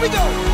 we go.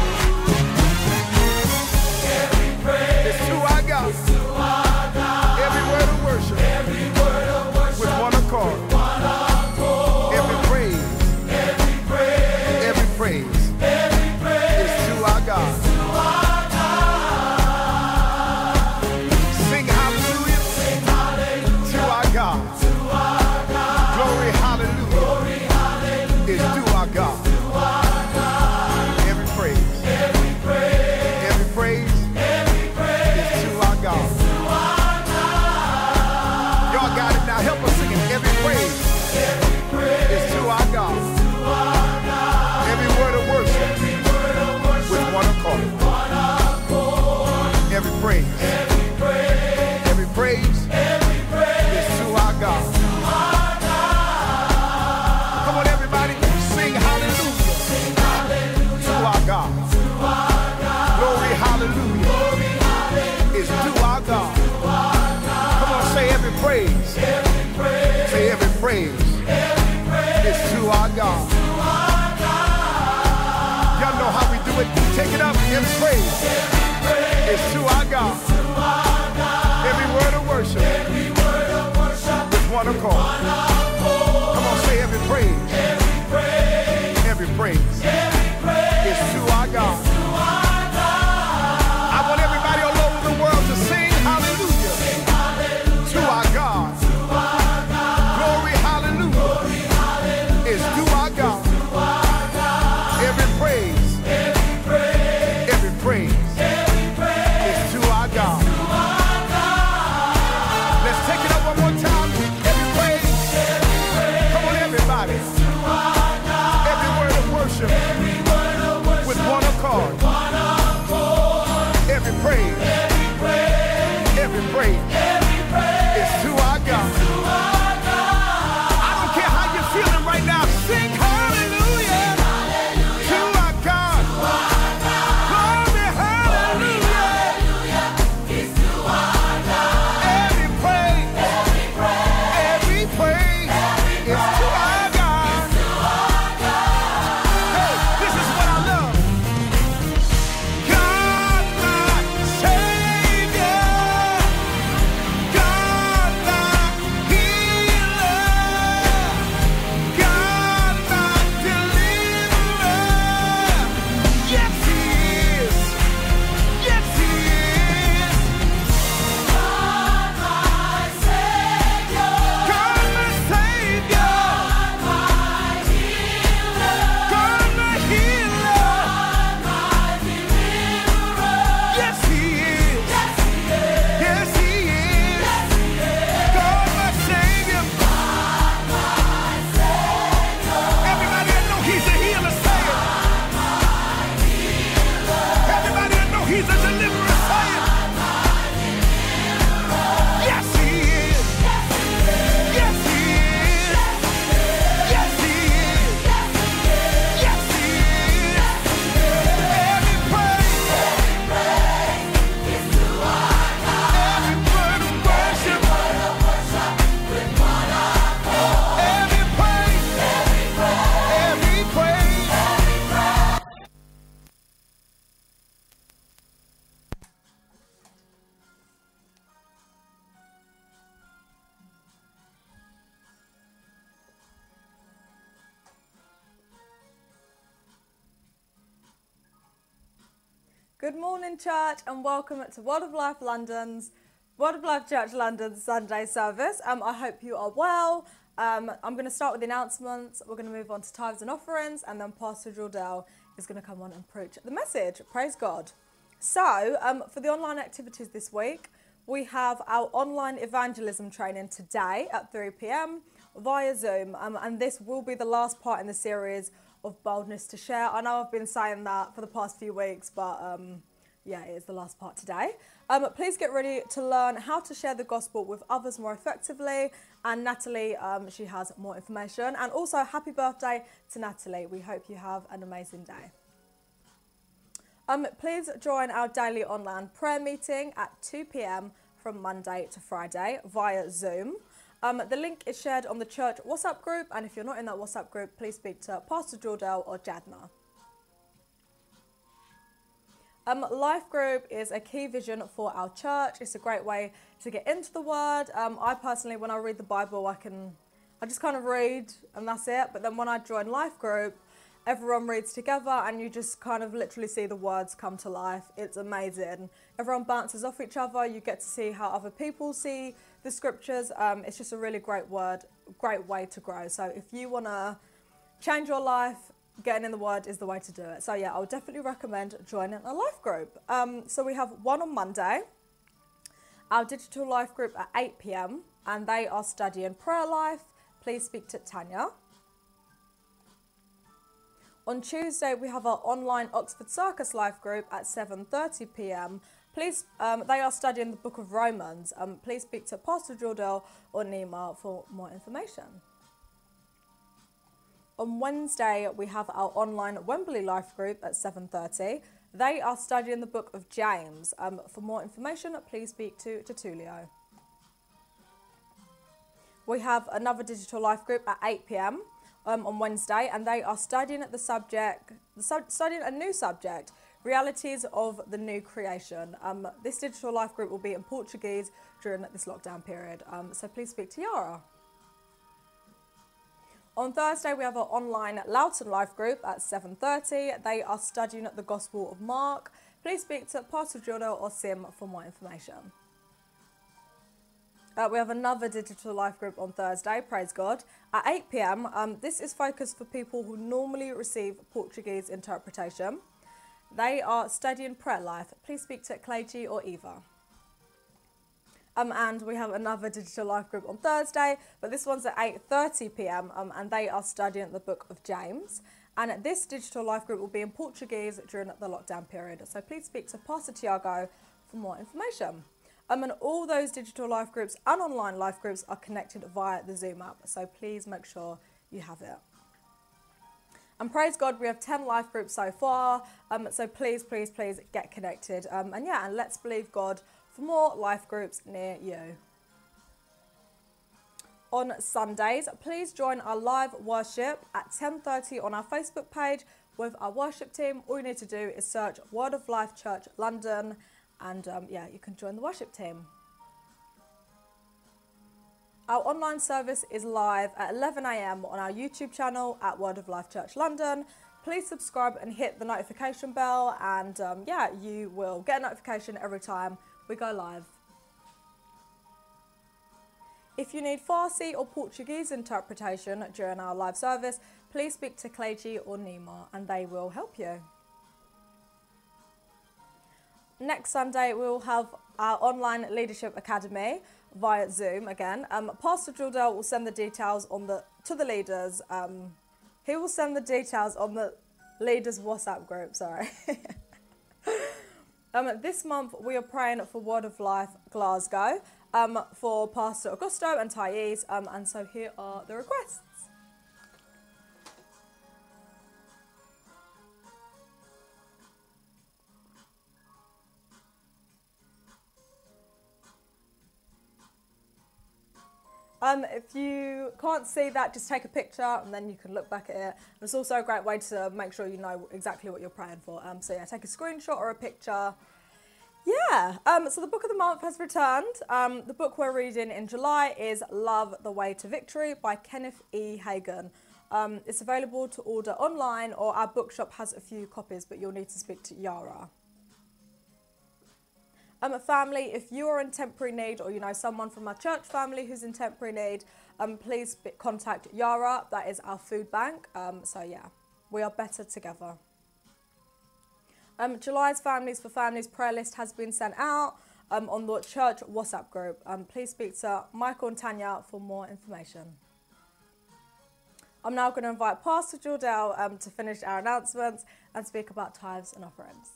Welcome to Word of Life London's Word of Life Church London Sunday service. Um, I hope you are well. Um, I'm going to start with the announcements. We're going to move on to tithes and offerings, and then Pastor Jordell is going to come on and preach the message. Praise God. So, um, for the online activities this week, we have our online evangelism training today at 3 pm via Zoom, um, and this will be the last part in the series of boldness to share. I know I've been saying that for the past few weeks, but um, yeah, it is the last part today. Um, please get ready to learn how to share the gospel with others more effectively. And Natalie, um, she has more information. And also, happy birthday to Natalie. We hope you have an amazing day. Um, please join our daily online prayer meeting at 2 pm from Monday to Friday via Zoom. Um, the link is shared on the church WhatsApp group, and if you're not in that WhatsApp group, please speak to Pastor Jordell or Jadna. Um, life group is a key vision for our church. It's a great way to get into the Word. Um, I personally, when I read the Bible, I can, I just kind of read and that's it. But then when I join life group, everyone reads together and you just kind of literally see the words come to life. It's amazing. Everyone bounces off each other. You get to see how other people see the scriptures. Um, it's just a really great word, great way to grow. So if you want to change your life, getting in the word is the way to do it. So yeah, I would definitely recommend joining a life group. Um, so we have one on Monday, our digital life group at 8 p.m. and they are studying prayer life. Please speak to Tanya. On Tuesday, we have our online Oxford Circus Life group at 7:30 p.m. Please, um, they are studying the Book of Romans. Um, please speak to Pastor Jordell or Nima for more information. On Wednesday, we have our online Wembley Life group at 7:30. They are studying the Book of James. Um, for more information, please speak to Tertulio. We have another digital life group at 8 p.m um, on Wednesday, and they are studying the subject, studying a new subject, realities of the new creation. Um, this digital life group will be in Portuguese during this lockdown period, um, so please speak to Yara. On Thursday, we have our online Loughton Life group at 7.30. They are studying the Gospel of Mark. Please speak to Pastor Jordan or Sim for more information. Uh, we have another digital life group on Thursday, praise God, at 8 pm. Um, this is focused for people who normally receive Portuguese interpretation. They are studying prayer life. Please speak to Clayton or Eva. Um, and we have another digital life group on Thursday, but this one's at 8:30 p.m. Um, and they are studying the book of James. And this digital life group will be in Portuguese during the lockdown period. So please speak to Pastor Tiago for more information. Um, and all those digital life groups and online life groups are connected via the Zoom app. So please make sure you have it. And praise God, we have 10 life groups so far. Um, so please, please, please get connected. Um, and yeah, and let's believe God for more life groups near you. On Sundays, please join our live worship at 10.30 on our Facebook page with our worship team. All you need to do is search Word of Life Church London and um, yeah, you can join the worship team. Our online service is live at 11am on our YouTube channel at Word of Life Church London. Please subscribe and hit the notification bell, and um, yeah, you will get a notification every time we go live. If you need Farsi or Portuguese interpretation during our live service, please speak to Clayton or Nima and they will help you next Sunday we will have our online leadership academy via Zoom again. Um, Pastor Jordell will send the details on the to the leaders. Um, he will send the details on the leaders WhatsApp group. Sorry. um, this month we are praying for Word of Life Glasgow um, for Pastor Augusto and Thais. Um, and so here are the requests. Um, if you can't see that, just take a picture and then you can look back at it. And it's also a great way to make sure you know exactly what you're praying for. Um, so yeah, take a screenshot or a picture. Yeah, um, so the book of the month has returned. Um, the book we're reading in July is Love the Way to Victory by Kenneth E. Hagin. Um, it's available to order online or our bookshop has a few copies, but you'll need to speak to Yara. Um, family, if you are in temporary need or you know someone from our church family who's in temporary need, um, please contact Yara. That is our food bank. Um, so yeah, we are better together. Um, July's Families for Families prayer list has been sent out um, on the church WhatsApp group. Um, please speak to Michael and Tanya for more information. I'm now going to invite Pastor Jordell um, to finish our announcements and speak about tithes and offerings.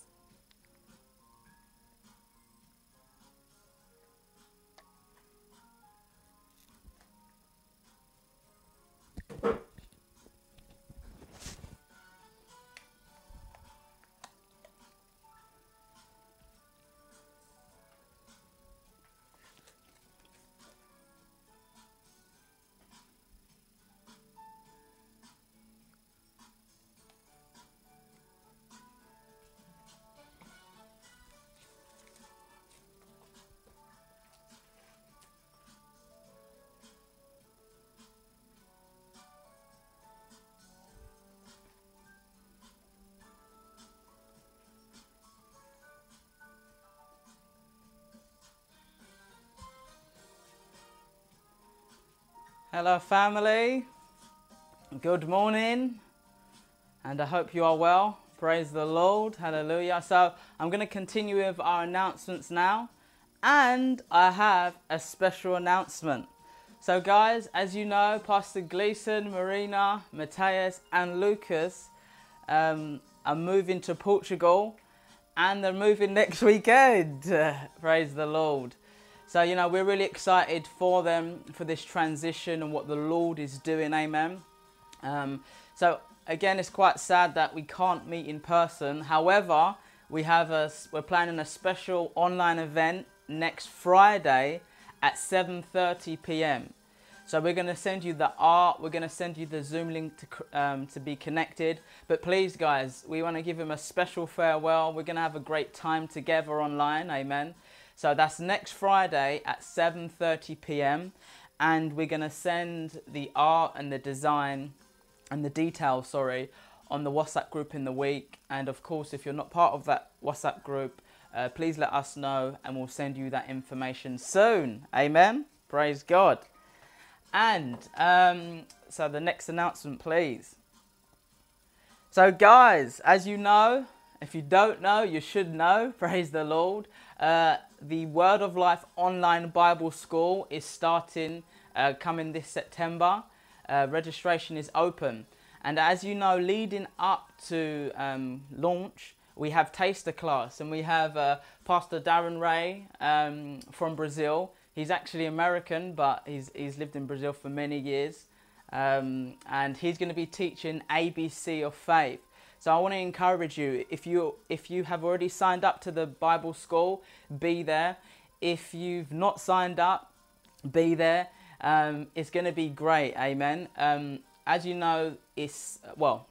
Hello, family. Good morning. And I hope you are well. Praise the Lord. Hallelujah. So, I'm going to continue with our announcements now. And I have a special announcement. So, guys, as you know, Pastor Gleason, Marina, Matthias, and Lucas um, are moving to Portugal and they're moving next weekend. Praise the Lord. So, you know, we're really excited for them, for this transition and what the Lord is doing. Amen. Um, so, again, it's quite sad that we can't meet in person. However, we have a, we're planning a special online event next Friday at 7:30 p.m. So we're going to send you the art. We're going to send you the Zoom link to um, to be connected. But please, guys, we want to give him a special farewell. We're going to have a great time together online. Amen. So that's next Friday at 7:30 p.m. and we're going to send the art and the design and the details, sorry, on the WhatsApp group in the week. And of course, if you're not part of that WhatsApp group, uh, please let us know and we'll send you that information soon. Amen. Praise God. And um, so the next announcement, please. So, guys, as you know, if you don't know, you should know. Praise the Lord. Uh, the Word of Life online Bible school is starting uh, coming this September. Uh, registration is open. And as you know, leading up to um, launch, we have taster class and we have uh, Pastor Darren Ray um, from Brazil. He's actually American, but he's, he's lived in Brazil for many years. Um, and he's going to be teaching ABC of faith. So I want to encourage you if you if you have already signed up to the Bible school, be there. If you've not signed up, be there. Um, it's going to be great, amen. Um, as you know, it's well.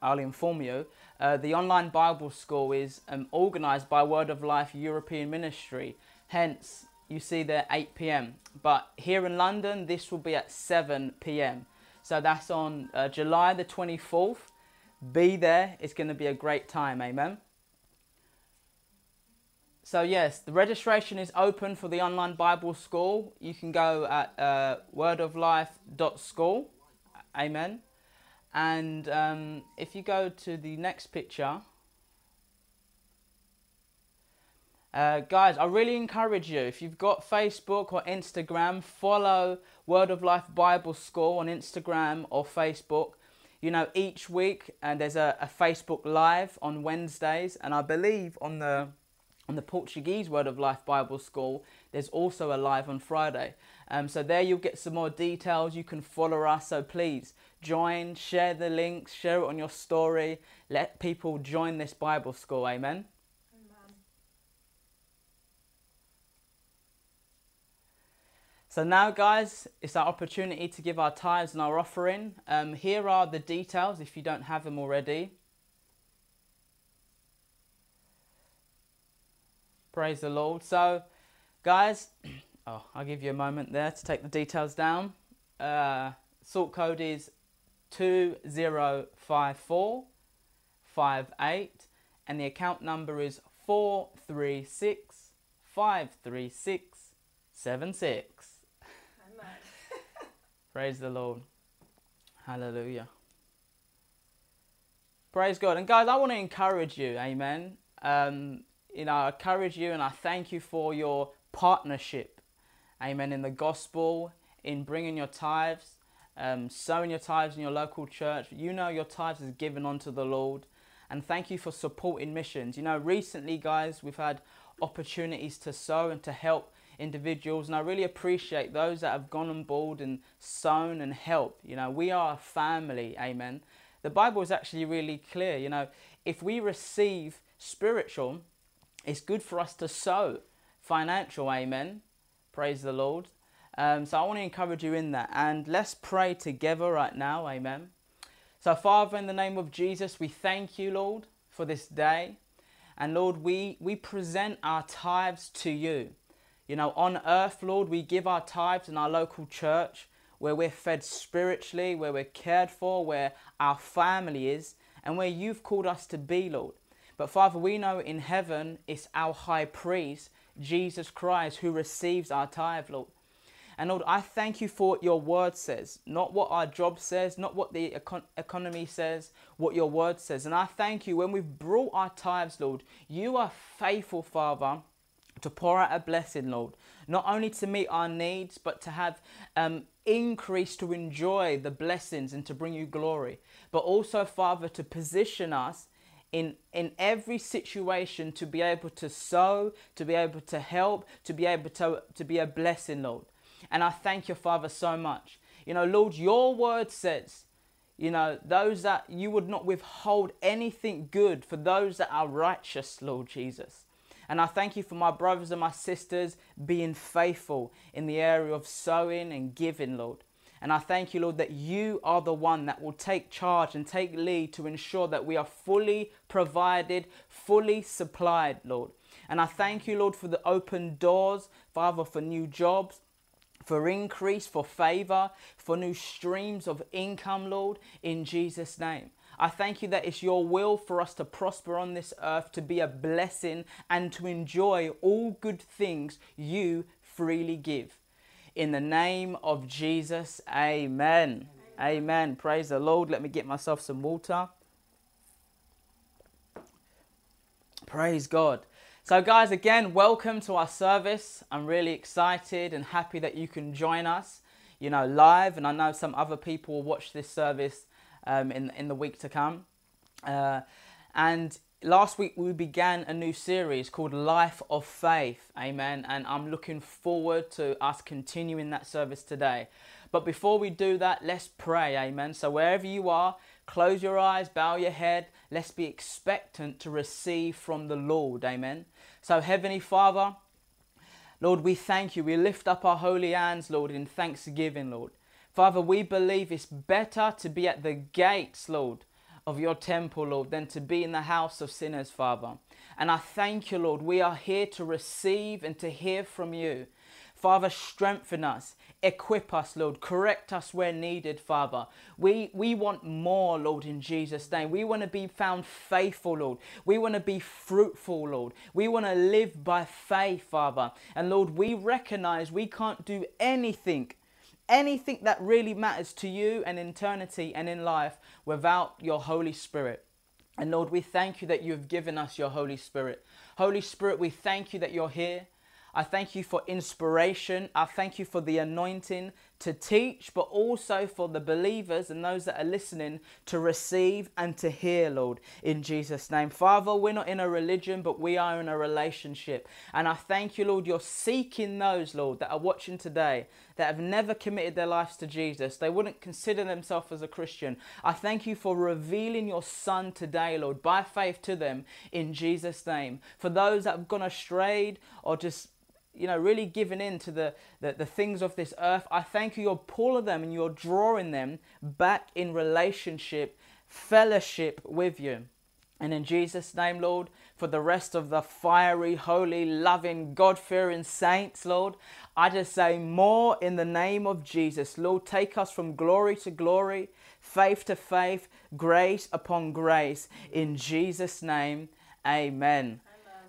I'll inform you. Uh, the online Bible school is um, organised by Word of Life European Ministry. Hence, you see there 8 p.m. But here in London, this will be at 7 p.m. So that's on uh, July the 24th be there. It's going to be a great time. Amen. So, yes, the registration is open for the online Bible school. You can go at uh, wordoflife.school. Amen. And um, if you go to the next picture, uh, guys, I really encourage you. If you've got Facebook or Instagram, follow Word of Life Bible School on Instagram or Facebook you know, each week and there's a, a, Facebook Live on Wednesdays, and I believe on the on the Portuguese Word of Life Bible School, there's also a live on Friday. Um, so there you'll get some more details. You can follow us. So please join, share the links, share it on your story. Let people join this Bible school. Amen. So now, guys, it's our opportunity to give our tithes and our offering. Um, here are the details if you don't have them already. Praise the Lord. So, guys, oh, I'll give you a moment there to take the details down. Uh, sort code is 205458 and the account number is 436 53676. Praise the Lord. Hallelujah. Praise God. And guys, I want to encourage you. Amen. Um, you know, I encourage you and I thank you for your partnership. Amen. In the gospel, in bringing your tithes, um, sowing your tithes in your local church. You know your tithes is given unto the Lord. And thank you for supporting missions. You know, recently, guys, we've had opportunities to sow and to help individuals, and I really appreciate those that have gone on board and sown and helped. You know, we are a family, amen. The Bible is actually really clear. You know, if we receive spiritual, it's good for us to sow financial, amen. Praise the Lord. Um, so I want to encourage you in that. And let's pray together right now, amen. So, Father, in the name of Jesus, we thank you, Lord, for this day. And Lord, we, we present our tithes to you. You know, on earth, Lord, we give our tithes in our local church where we're fed spiritually, where we're cared for, where our family is, and where you've called us to be, Lord. But Father, we know in heaven it's our high priest, Jesus Christ, who receives our tithe, Lord. And Lord, I thank you for what your word says, not what our job says, not what the econ- economy says, what your word says. And I thank you when we've brought our tithes, Lord, you are faithful, Father, to pour out a blessing, Lord, not only to meet our needs, but to have um, increase to enjoy the blessings and to bring you glory, but also, Father, to position us in, in every situation to be able to sow, to be able to help, to be able to, to be a blessing, Lord. And I thank you, Father, so much. You know, Lord, your word says, you know, those that you would not withhold anything good for those that are righteous, Lord Jesus. And I thank you for my brothers and my sisters being faithful in the area of sowing and giving, Lord. And I thank you, Lord, that you are the one that will take charge and take lead to ensure that we are fully provided, fully supplied, Lord. And I thank you, Lord, for the open doors, Father, for new jobs, for increase, for favor, for new streams of income, Lord, in Jesus' name. I thank you that it's your will for us to prosper on this earth, to be a blessing, and to enjoy all good things you freely give. In the name of Jesus, amen. Amen. amen. Praise the Lord. Let me get myself some water. Praise God. So, guys, again, welcome to our service. I'm really excited and happy that you can join us, you know, live. And I know some other people will watch this service um, in, in the week to come. Uh, and last week we began a new series called Life of Faith. Amen. And I'm looking forward to us continuing that service today. But before we do that, let's pray. Amen. So wherever you are, close your eyes, bow your head. Let's be expectant to receive from the Lord. Amen. So, Heavenly Father, Lord, we thank you. We lift up our holy hands, Lord, in thanksgiving, Lord. Father, we believe it's better to be at the gates, Lord of your temple, Lord, than to be in the house of sinners, Father. And I thank you, Lord. We are here to receive and to hear from you. Father, strengthen us, equip us, Lord, correct us where needed, Father. We, we want more, Lord, in Jesus' name. We want to be found faithful, Lord. We want to be fruitful, Lord. We want to live by faith, Father. And Lord, we recognize we can't do anything anything that really matters to you and in eternity and in life without your Holy Spirit. And Lord, we thank you that you have given us your Holy Spirit. Holy Spirit, we thank you that you're here. I thank you for inspiration. I thank you for the anointing to teach, but also for the believers and those that are listening to receive and to hear, Lord, in Jesus' name. Father, we're not in a religion, but we are in a relationship. And I thank you, Lord, you're seeking those, Lord, that are watching today that have never committed their lives to Jesus. They wouldn't consider themselves as a Christian. I thank you for revealing your Son today, Lord, by faith to them in Jesus' name. For those that have gone astray or just you know, really giving in to the, the, the, things of this earth. I thank you, you're pulling them and you're drawing them back in relationship, fellowship with you. And in Jesus' name, Lord, for the rest of the fiery, holy, loving, God fearing saints, Lord, I just say more in the name of Jesus. Lord, take us from glory to glory, faith to faith, grace upon grace. In Jesus' name, amen. amen.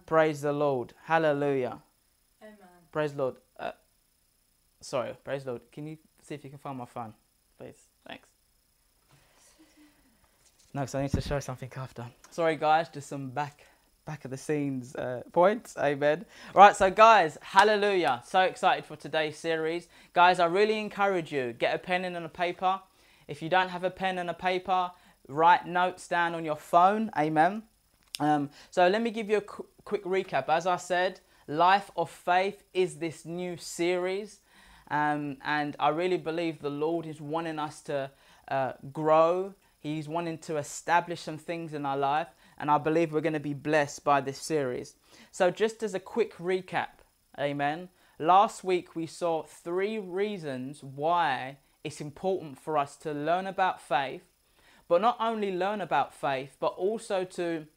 Praise the Lord. Hallelujah. Praise Lord. Uh, sorry, praise Lord. Can you see if you can find my phone, please? Thanks. No, because I need to show something after. Sorry, guys, just some back back of the scenes uh, points. Amen. Right, so guys, hallelujah. So excited for today's series. Guys, I really encourage you, get a pen and a paper. If you don't have a pen and a paper, write notes down on your phone. Amen. Um, so let me give you a qu- quick recap. As I said, Life of Faith is this new series, um, and I really believe the Lord is wanting us to uh, grow. He's wanting to establish some things in our life, and I believe we're going to be blessed by this series. So, just as a quick recap, amen. Last week we saw three reasons why it's important for us to learn about faith, but not only learn about faith, but also to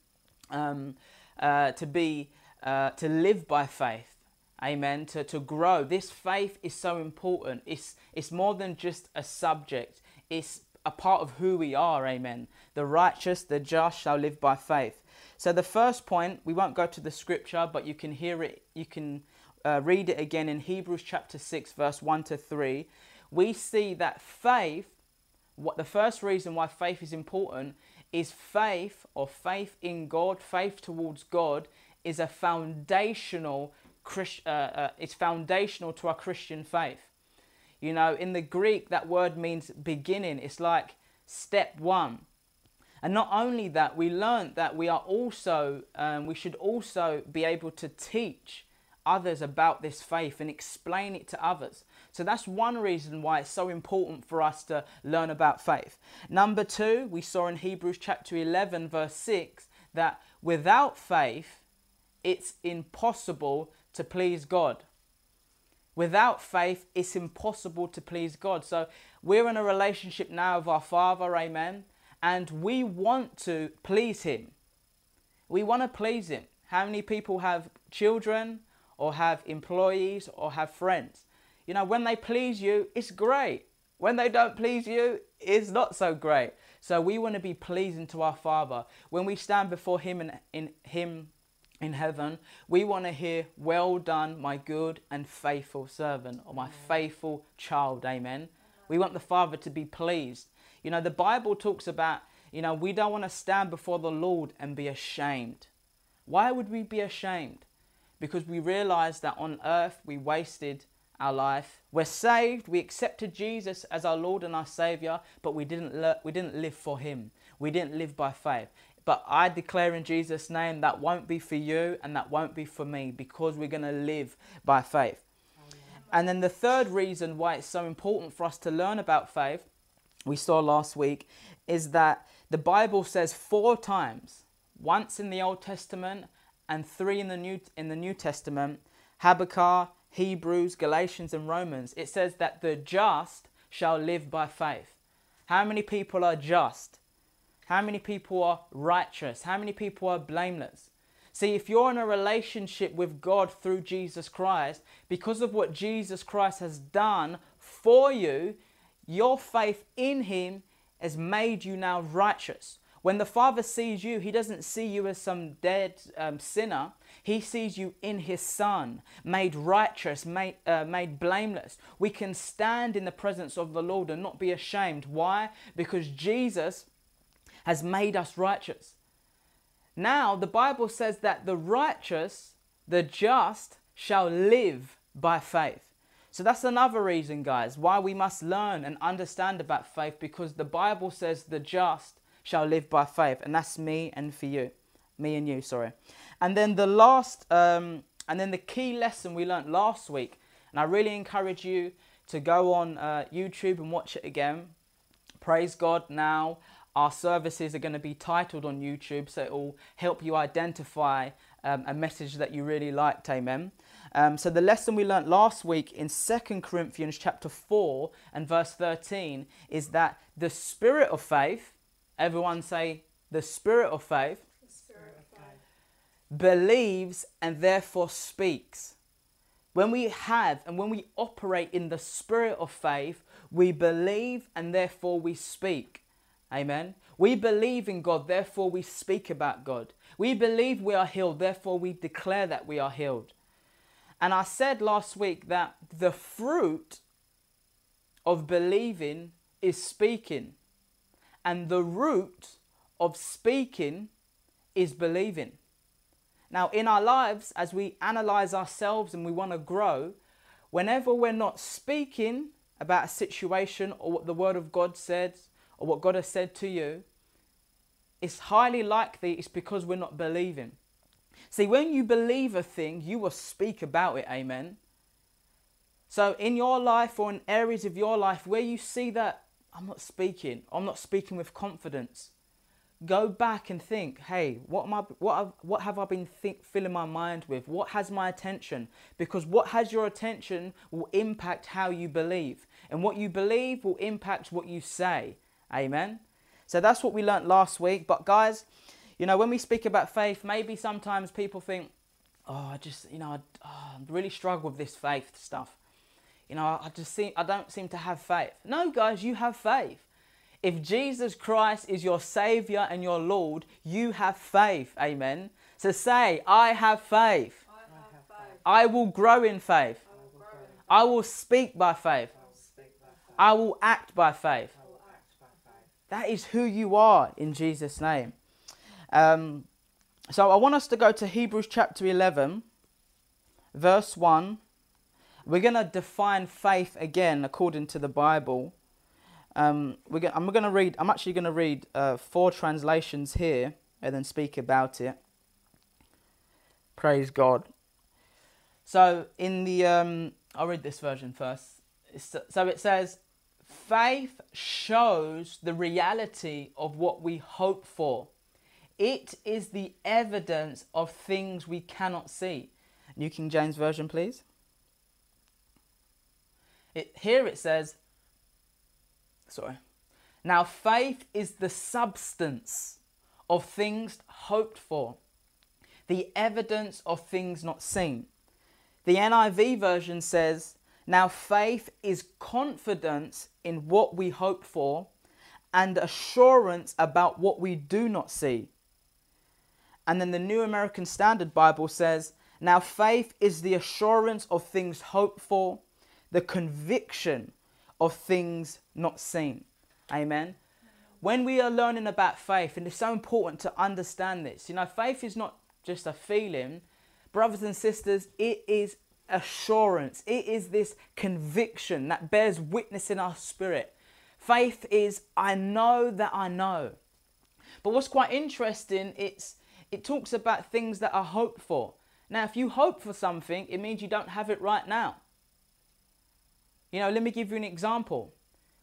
um, uh, to be uh, to live by faith. Amen. To, to grow. This faith is so important. It's, it's more than just a subject, it's a part of who we are. Amen. The righteous, the just shall live by faith. So, the first point, we won't go to the scripture, but you can hear it, you can uh, read it again in Hebrews chapter 6, verse 1 to 3, we see that faith, what the first reason why faith is important is faith or faith in God, faith towards God is a foundational uh, uh, it's foundational to our Christian faith. You know, in the Greek, that word means beginning. It's like step one. And not only that, we learned that we are also, um, we should also be able to teach others about this faith and explain it to others. So that's one reason why it's so important for us to learn about faith. Number two, we saw in Hebrews chapter 11, verse 6, that without faith, it's impossible to please God. Without faith, it's impossible to please God. So we're in a relationship now with our Father, amen, and we want to please Him. We want to please Him. How many people have children or have employees or have friends? You know, when they please you, it's great. When they don't please you, it's not so great. So we want to be pleasing to our Father. When we stand before Him and in Him in heaven, we want to hear, Well done, my good and faithful servant, or my faithful child. Amen. We want the Father to be pleased. You know, the Bible talks about, you know, we don't want to stand before the Lord and be ashamed. Why would we be ashamed? Because we realize that on earth we wasted our life. We're saved, we accepted Jesus as our Lord and our Savior, but we didn't, le- we didn't live for Him. We didn't live by faith. But I declare in Jesus' name that won't be for you and that won't be for me because we're going to live by faith. And then the third reason why it's so important for us to learn about faith, we saw last week, is that the Bible says four times, once in the Old Testament and three in the New, in the New Testament, Habakkuk, Hebrews, Galatians, and Romans, it says that the just shall live by faith. How many people are just? How many people are righteous? How many people are blameless? See, if you're in a relationship with God through Jesus Christ, because of what Jesus Christ has done for you, your faith in Him has made you now righteous. When the Father sees you, He doesn't see you as some dead um, sinner. He sees you in His Son, made righteous, made, uh, made blameless. We can stand in the presence of the Lord and not be ashamed. Why? Because Jesus has made us righteous. Now, the Bible says that the righteous, the just, shall live by faith. So that's another reason, guys, why we must learn and understand about faith because the Bible says the just shall live by faith. And that's me and for you. Me and you, sorry. And then the last, um, and then the key lesson we learned last week, and I really encourage you to go on uh, YouTube and watch it again. Praise God now. Our services are going to be titled on YouTube, so it will help you identify um, a message that you really liked. Amen. Um, so the lesson we learnt last week in 2 Corinthians chapter 4 and verse 13 is that the spirit of faith, everyone say the spirit of faith, spirit of faith. believes and therefore speaks. When we have and when we operate in the spirit of faith, we believe and therefore we speak. Amen. We believe in God, therefore we speak about God. We believe we are healed, therefore we declare that we are healed. And I said last week that the fruit of believing is speaking, and the root of speaking is believing. Now, in our lives, as we analyze ourselves and we want to grow, whenever we're not speaking about a situation or what the Word of God says, or what God has said to you, it's highly likely it's because we're not believing. See, when you believe a thing, you will speak about it. Amen. So, in your life or in areas of your life where you see that I'm not speaking, I'm not speaking with confidence, go back and think, hey, what am I, what, what have I been think, filling my mind with? What has my attention? Because what has your attention will impact how you believe, and what you believe will impact what you say. Amen. So that's what we learnt last week. But guys, you know, when we speak about faith, maybe sometimes people think, oh, I just, you know, I, oh, I really struggle with this faith stuff. You know, I just seem, I don't seem to have faith. No, guys, you have faith. If Jesus Christ is your Savior and your Lord, you have faith. Amen. So say, I have faith. I will grow in faith. I will speak by faith. I will act by faith. That is who you are in Jesus' name. Um, so I want us to go to Hebrews chapter 11, verse 1. We're going to define faith again according to the Bible. Um, we're go- I'm going to read. I'm actually going to read uh, four translations here and then speak about it. Praise God. So in the, um, I'll read this version first. So it says, faith shows the reality of what we hope for. It is the evidence of things we cannot see. New King James Version, please. It, here it says, sorry. Now, faith is the substance of things hoped for, the evidence of things not seen. The NIV version says, Now faith is confidence in what we hope for and assurance about what we do not see. And then the New American Standard Bible says, Now faith is the assurance of things hoped for, the conviction of things not seen. Amen. When we are learning about faith, and it's so important to understand this, you know, faith is not just a feeling. Brothers and sisters, it is assurance. It is this conviction that bears witness in our spirit. Faith is, I know that I know. But what's quite interesting, it's it talks about things that are hoped for. Now, if you hope for something, it means you don't have it right now. You know, let me give you an example.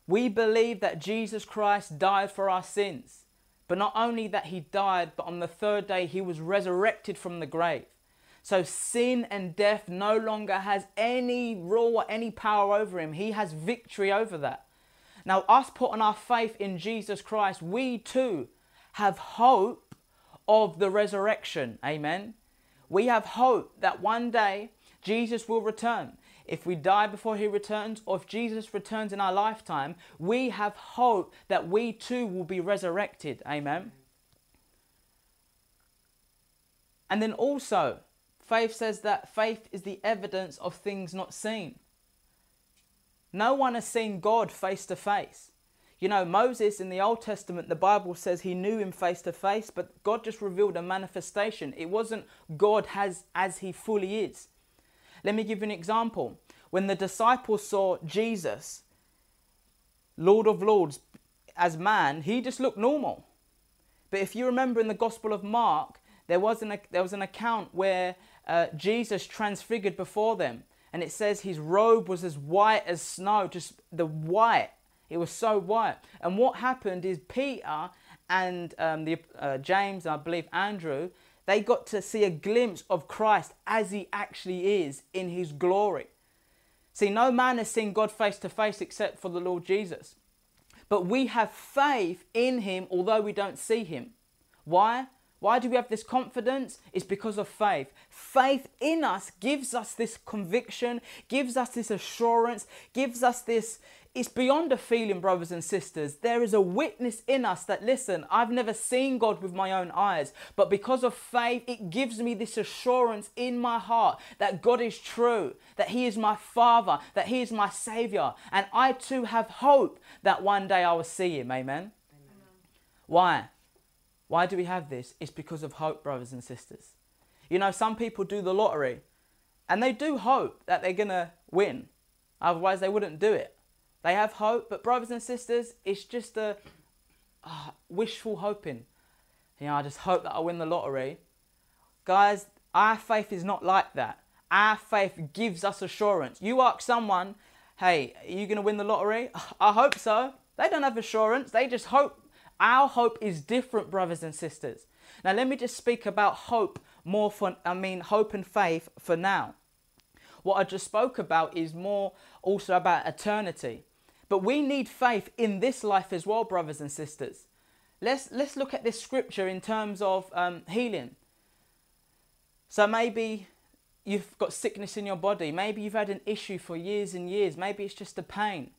We believe that Jesus Christ died for our sins. But not only that he died, but on the third day he was resurrected from the grave. So sin and death no longer has any rule or any power over him. He has victory over that. Now, us putting our faith in Jesus Christ, we too have hope of the resurrection. Amen. We have hope that one day Jesus will return. If we die before he returns, or if Jesus returns in our lifetime, we have hope that we too will be resurrected. Amen. And then also, faith says that faith is the evidence of things not seen. No one has seen God face to face. You know, Moses in the Old Testament, the Bible says he knew him face to face, but God just revealed a manifestation. It wasn't God has as he fully is. Let me give you an example. When the disciples saw Jesus, Lord of Lords, as man, he just looked normal. But if you remember in the Gospel of Mark, there was an, there was an account where uh, Jesus transfigured before them. And it says his robe was as white as snow, just the white. It was so white. And what happened is Peter and um, the, uh, James, I believe Andrew, they got to see a glimpse of Christ as he actually is in his glory. See, no man has seen God face to face except for the Lord Jesus. But we have faith in him although we don't see him. Why? Why do we have this confidence? It's because of faith. Faith in us gives us this conviction, gives us this assurance, gives us this. It's beyond a feeling, brothers and sisters. There is a witness in us that, listen, I've never seen God with my own eyes, but because of faith, it gives me this assurance in my heart that God is true, that He is my Father, that He is my Savior, and I too have hope that one day I will see Him. Amen. Amen. Why? Why do we have this? It's because of hope, brothers and sisters. You know, some people do the lottery and they do hope that they're going to win. Otherwise, they wouldn't do it. They have hope, but brothers and sisters, it's just a uh, wishful hoping. You know, I just hope that I win the lottery. Guys, our faith is not like that. Our faith gives us assurance. You ask someone, hey, are you going to win the lottery? I hope so. They don't have assurance, they just hope our hope is different, brothers and sisters. Now, let me just speak about hope more for, I mean, hope and faith for now. What I just spoke about is more also about eternity. But we need faith in this life as well, brothers and sisters. Let's, let's look at this scripture in terms of um, healing. So maybe you've got sickness in your body. Maybe you've had an issue for years and years. Maybe it's just a pain.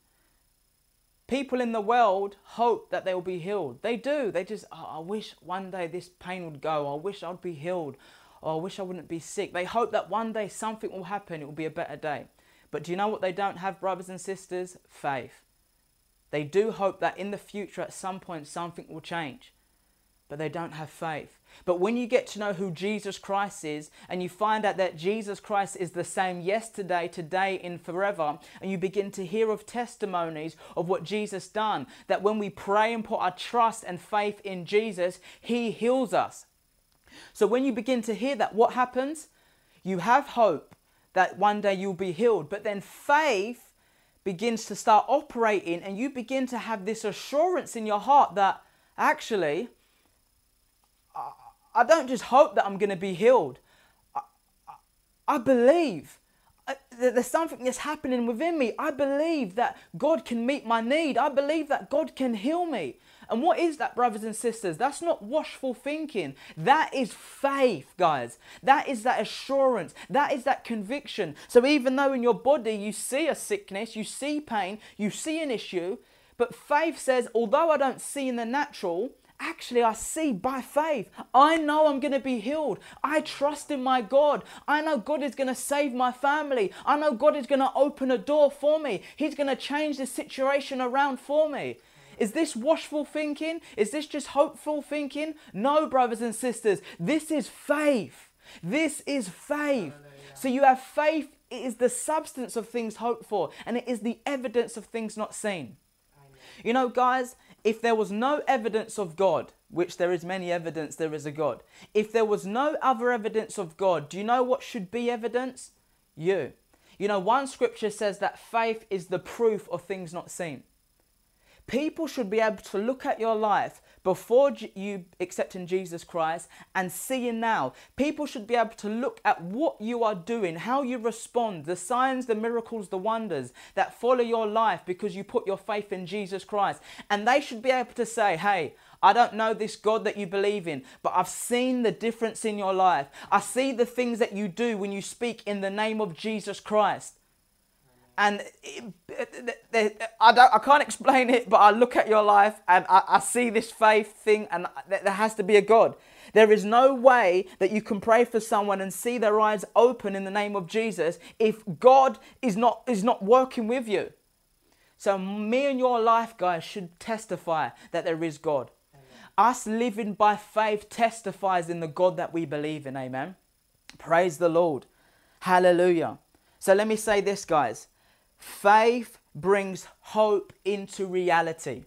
People in the world hope that they will be healed. They do. They just, oh, I wish one day this pain would go. I wish I'd be healed. oh, I wish I wouldn't be sick. They hope that one day something will happen, it will be a better day. But do you know what they don't have, brothers and sisters? Faith. They do hope that in the future, at some point, something will change. But they don't have faith. But when you get to know who Jesus Christ is and you find out that Jesus Christ is the same yesterday, today, and forever, and you begin to hear of testimonies of what Jesus done, that when we pray and put our trust and faith in Jesus, He heals us. So when you begin to hear that, what happens? You have hope that one day you'll be healed, but then faith begins to start operating, and you begin to have this assurance in your heart that actually, I don't just hope that I'm going to be healed. I, I, I believe uh, that there's something that's happening within me. I believe that God can meet my need. I believe that God can heal me. And what is that, brothers and sisters? That's not washful thinking. That is faith, guys. That is that assurance. That is that conviction. So even though in your body you see a sickness, you see pain, you see an issue, but faith says, although I don't see in the natural, Actually, I see by faith. I know I'm going to be healed. I trust in my God. I know God is going to save my family. I know God is going to open a door for me. He's going to change the situation around for me. Is this washful thinking? Is this just hopeful thinking? No, brothers and sisters. This is faith. This is faith. So you have faith, it is the substance of things hoped for, and it is the evidence of things not seen. You know, guys, if there was no evidence of God, which there is many evidence there is a God, if there was no other evidence of God, do you know what should be evidence? You. You know, one scripture says that faith is the proof of things not seen. People should be able to look at your life before you accepting Jesus Christ and seeing now. People should be able to look at what you are doing, how you respond, the signs, the miracles, the wonders that follow your life because you put your faith in Jesus Christ. And they should be able to say, hey, I don't know this God that you believe in, but I've seen the difference in your life. I see the things that you do when you speak in the name of Jesus Christ and it, I, don't, I can't explain it, but I look at your life and I, I see this faith thing, and there has to be a God. There is no way that you can pray for someone and see their eyes open in the name of Jesus if God is not, is not working with you. So, me and your life, guys, should testify that there is God. Amen. Us living by faith testifies in the God that we believe in. Amen. Praise the Lord. Hallelujah. So, let me say this, guys Faith brings hope into reality.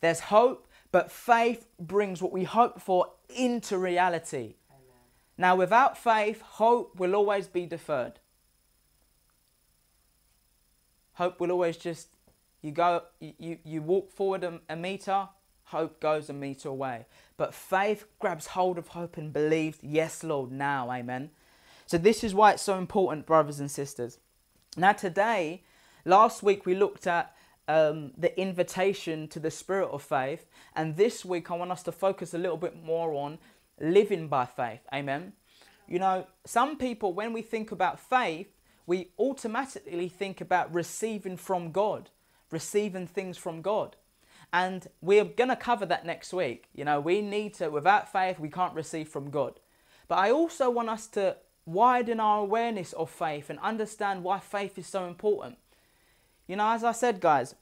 There's hope, but faith brings what we hope for into reality. Amen. Now, without faith, hope will always be deferred. Hope will always just, you go, you, you walk forward a, a meter, hope goes a meter away. But faith grabs hold of hope and believes, yes, Lord, now, amen. So, this is why it's so important, brothers and sisters. Now, today, last week we looked at um, the invitation to the spirit of faith, and this week I want us to focus a little bit more on living by faith. Amen. You know, some people, when we think about faith, we automatically think about receiving from God, receiving things from God. And we're going to cover that next week. You know, we need to, without faith, we can't receive from God. But I also want us to widen our awareness of faith and understand why faith is so important. You know, as I said, guys,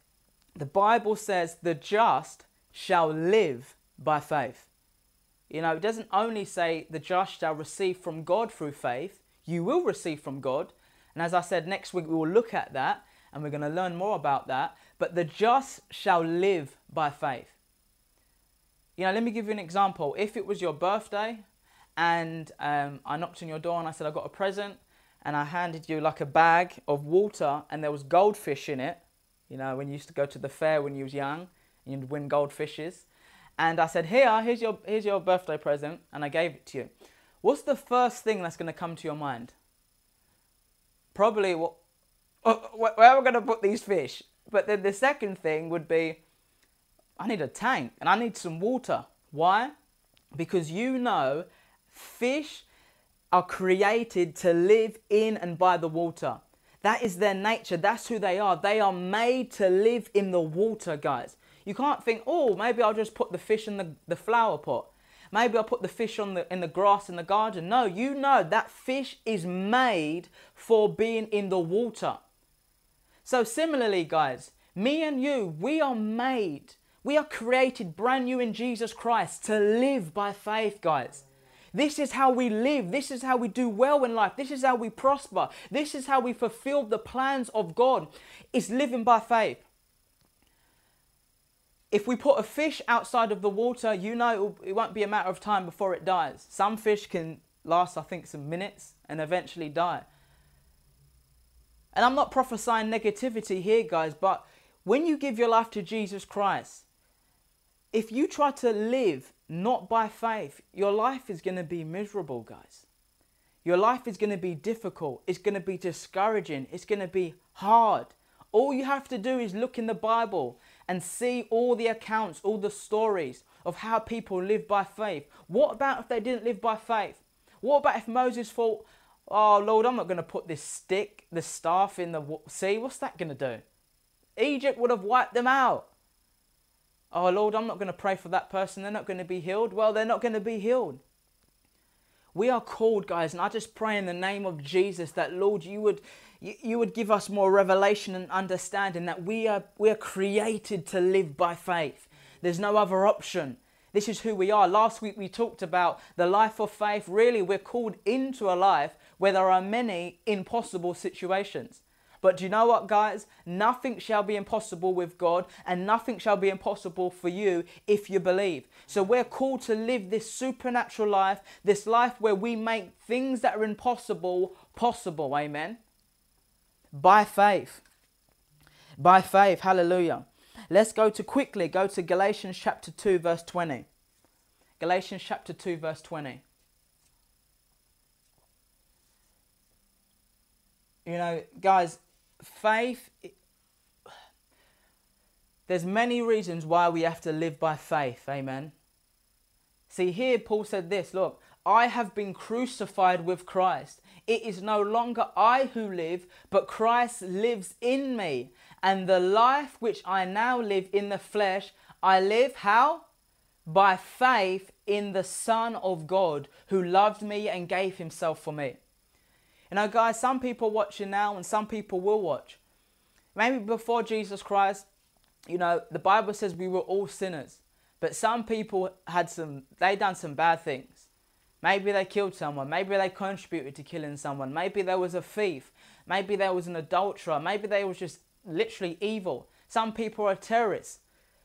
the Bible says the just shall live by faith. You know, it doesn't only say the just shall receive from God through faith, you will receive from God. And as I said, next week we will look at that and we're going to learn more about that. But the just shall live by faith. You know, let me give you an example. If it was your birthday and um, I knocked on your door and I said, I got a present. And I handed you like a bag of water and there was goldfish in it. You know, when you used to go to the fair when you was young and you'd win goldfishes. And I said, here, here's your, here's your birthday present. And I gave it to you. What's the first thing that's going to come to your mind? Probably what, where are we going to put these fish? But then the second thing would be, I need a tank and I need some water. Why? Because you know Fish are created to live in and by the water. That is their nature. That's who they are. They are made to live in the water, guys. You can't think, oh, maybe I'll just put the fish in the, the flower pot. Maybe I'll put the fish on the, in the grass in the garden. No, you know that fish is made for being in the water. So, similarly, guys, me and you, we are made, we are created brand new in Jesus Christ to live by faith, guys. This is how we live. This is how we do well in life. This is how we prosper. This is how we fulfill the plans of God. It's living by faith. If we put a fish outside of the water, you know it won't be a matter of time before it dies. Some fish can last, I think, some minutes and eventually die. And I'm not prophesying negativity here, guys, but when you give your life to Jesus Christ, if you try to live not by faith, your life is going to be miserable, guys. Your life is going to be difficult. It's going to be discouraging. It's going to be hard. All you have to do is look in the Bible and see all the accounts, all the stories of how people live by faith. What about if they didn't live by faith? What about if Moses thought, oh Lord, I'm not going to put this stick, this staff in the sea? What's that going to do? Egypt would have wiped them out. Oh Lord, I'm not going to pray for that person. They're not going to be healed. Well, they're not going to be healed. We are called, guys, and I just pray in the name of Jesus that Lord, you would you, you would give us more revelation and understanding that we are we are created to live by faith. There's no other option. This is who we are. Last week we talked about the life of faith. Really, we're called into a life where there are many impossible situations. But do you know what, guys? Nothing shall be impossible with God, and nothing shall be impossible for you if you believe. So we're called to live this supernatural life, this life where we make things that are impossible possible. Amen. By faith. By faith. Hallelujah. Let's go to quickly go to Galatians chapter 2, verse 20. Galatians chapter 2, verse 20. You know, guys, faith there's many reasons why we have to live by faith amen? See here paul said this look i have been crucified with christ. It is no longer i who live but christ lives in me. And the life which i now live in the flesh i live how? By faith in the son of god who loved me and gave himself for me you know, guys, some people watching now and some people will watch. Maybe before Jesus Christ, you know, the Bible says we were all sinners. But some people had some, they done some bad things. Maybe they killed someone. Maybe they contributed to killing someone. Maybe there was a thief. Maybe there was an adulterer. Maybe they was just literally evil. Some people are terrorists.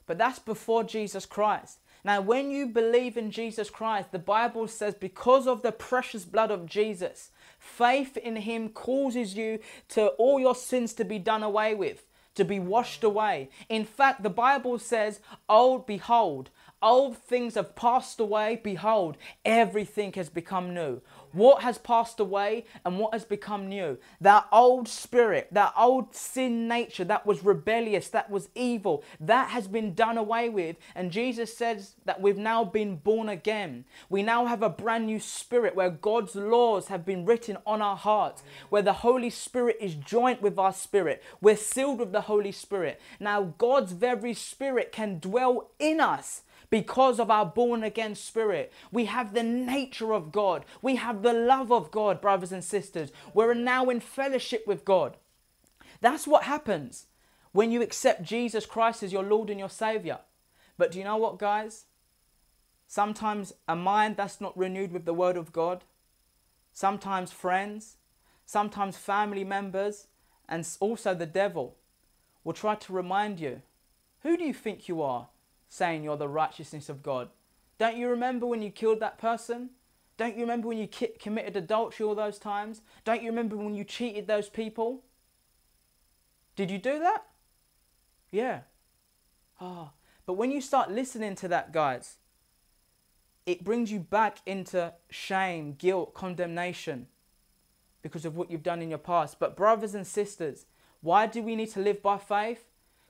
But that's before Jesus Christ. Now, when you believe in Jesus Christ, the Bible says because of the precious blood of Jesus, Faith in Him causes you to all your sins to be done away with, to be washed away. In fact, the Bible says, Oh, behold, old things have passed away. Behold, everything has become new. What has passed away and what has become new? That old spirit, that old sin nature that was rebellious, that was evil, that has been done away with. And Jesus says that we've now been born again. We now have a brand new spirit where God's laws have been written on our hearts, where the Holy Spirit is joint with our spirit. We're sealed with the Holy Spirit. Now, God's very spirit can dwell in us because of our born again spirit. We have the nature of God. We have the love of God, brothers and sisters. We're now in fellowship with God. That's what happens when you accept Jesus Christ as your Lord and your Savior. But do you know what, guys? Sometimes a mind that's not renewed with the Word of God, sometimes friends, sometimes family members, and also the devil will try to remind you who do you think you are? Saying you're the righteousness of God. Don't you remember when you killed that person? Don't you remember when you ki- committed adultery all those times? Don't you remember when you cheated those people? Did you do that? Yeah. Ah, oh. but when you start listening to that, guys, it brings you back into shame, guilt, condemnation because of what you've done in your past. But, brothers and sisters, why do we need to live by faith?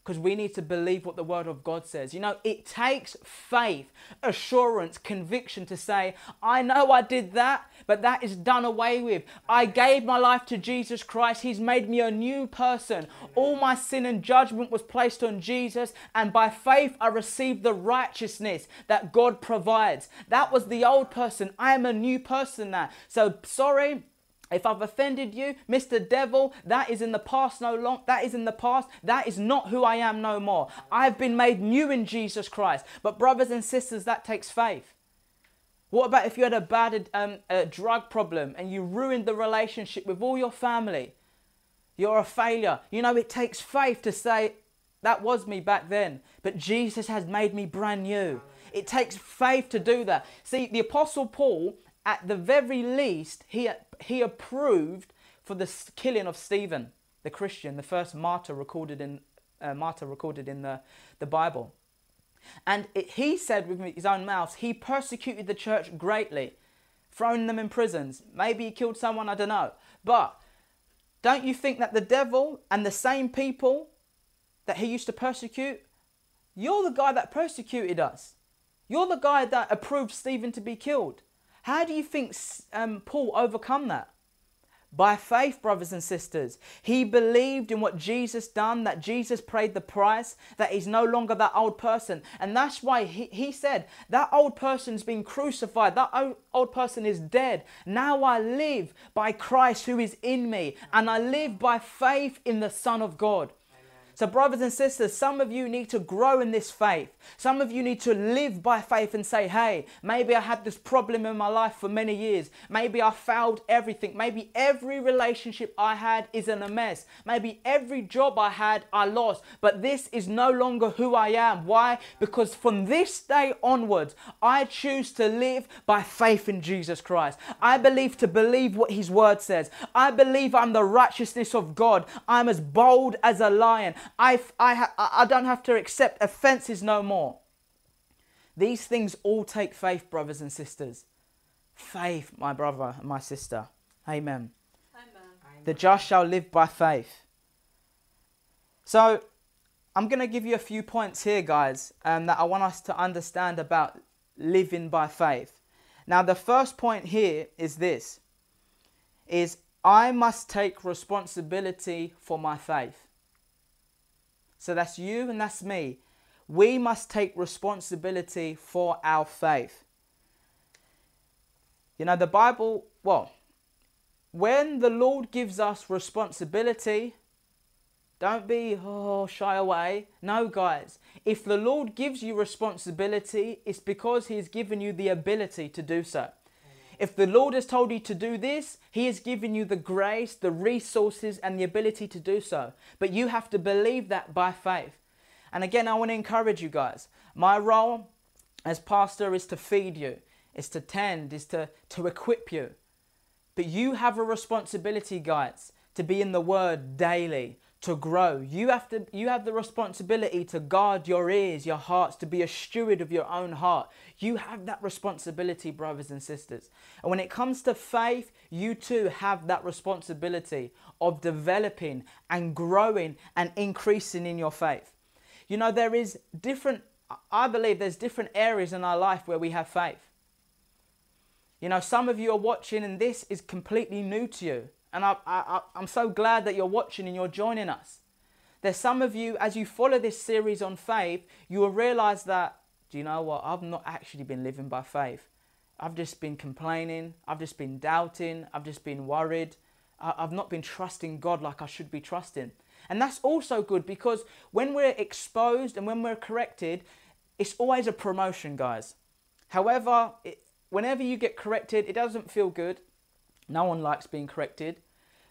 Because we need to believe what the Word of God says. You know, it takes faith, assurance, conviction to say, I know I did that, but that is done away with. I gave my life to Jesus Christ. He's made me a new person. All my sin and judgment was placed on Jesus, and by faith I received the righteousness that God provides. That was the old person. I am a new person now. So, sorry if I've offended you, Mr. Devil, that is in the past no long that is in the past. That is not who I am no more. I've been made new in Jesus Christ. But brothers and sisters, that takes faith. What about if you had a bad um, a drug problem and you ruined the relationship with all your family? You're a failure. You know, it takes faith to say, that was me back then, but Jesus has made me brand new. It takes faith to do that. See, the Apostle Paul, at the very least, he he approved for the killing of Stephen, the Christian, the first martyr recorded in uh, martyr recorded in the, the Bible. And it, he said with his own mouth, he persecuted the church greatly, throwing them in prisons. Maybe he killed someone, I don't know. But don't you think that the devil and the same people that he used to persecute, you're the guy that persecuted us. You're the guy that approved Stephen to be killed. How do you think um, Paul overcome that? By faith, brothers and sisters. He believed in what Jesus done, that Jesus paid the price, that he's no longer that old person. And that's why he, he said, that old person's been crucified, that old, old person is dead. Now I live by Christ who is in me, and I live by faith in the Son of God. So, brothers and sisters, some of you need to grow in this faith. Some of you need to live by faith and say, hey, maybe I had this problem in my life for many years. Maybe I failed everything. Maybe every relationship I had is in a mess. Maybe every job I had, I lost. But this is no longer who I am. Why? Because from this day onwards, I choose to live by faith in Jesus Christ. I believe to believe what His word says. I believe I'm the righteousness of God. I'm as bold as a lion. I, I, I don't have to accept offenses no more. These things all take faith, brothers and sisters. Faith, my brother and my sister. Amen. Amen. The just shall live by faith. So, I'm going to give you a few points here, guys, um, that I want us to understand about living by faith. Now, the first point here is this: is I must take responsibility for my faith. So that's you and that's me. We must take responsibility for our faith. You know, the Bible, well, when the Lord gives us responsibility, don't be, oh, shy away. No, guys. If the Lord gives you responsibility, it's because He has given you the ability to do so. If the Lord has told you to do this, He has given you the grace, the resources, and the ability to do so. But you have to believe that by faith. And again, I want to encourage you guys. My role as pastor is to feed you, is to tend, is to, to equip you. But you have a responsibility, guys, to be in the Word daily, to grow. You have to you have the responsibility to guard your ears, your hearts, to be a steward of your own heart. You have that responsibility, brothers and sisters. And when it comes to faith, you too have that responsibility of developing and growing and increasing in your faith. You know, there is different I believe there's different areas in our life where we have faith. You know, some of you are watching and this is completely new to you. And I, I, I'm so glad that you're watching and you're joining us. There's some of you, as you follow this series on faith, you will realize that, do you know what? I've not actually been living by faith. I've just been complaining. I've just been doubting. I've just been worried. I've not been trusting God like I should be trusting. And that's also good because when we're exposed and when we're corrected, it's always a promotion, guys. However, it, whenever you get corrected, it doesn't feel good. No one likes being corrected.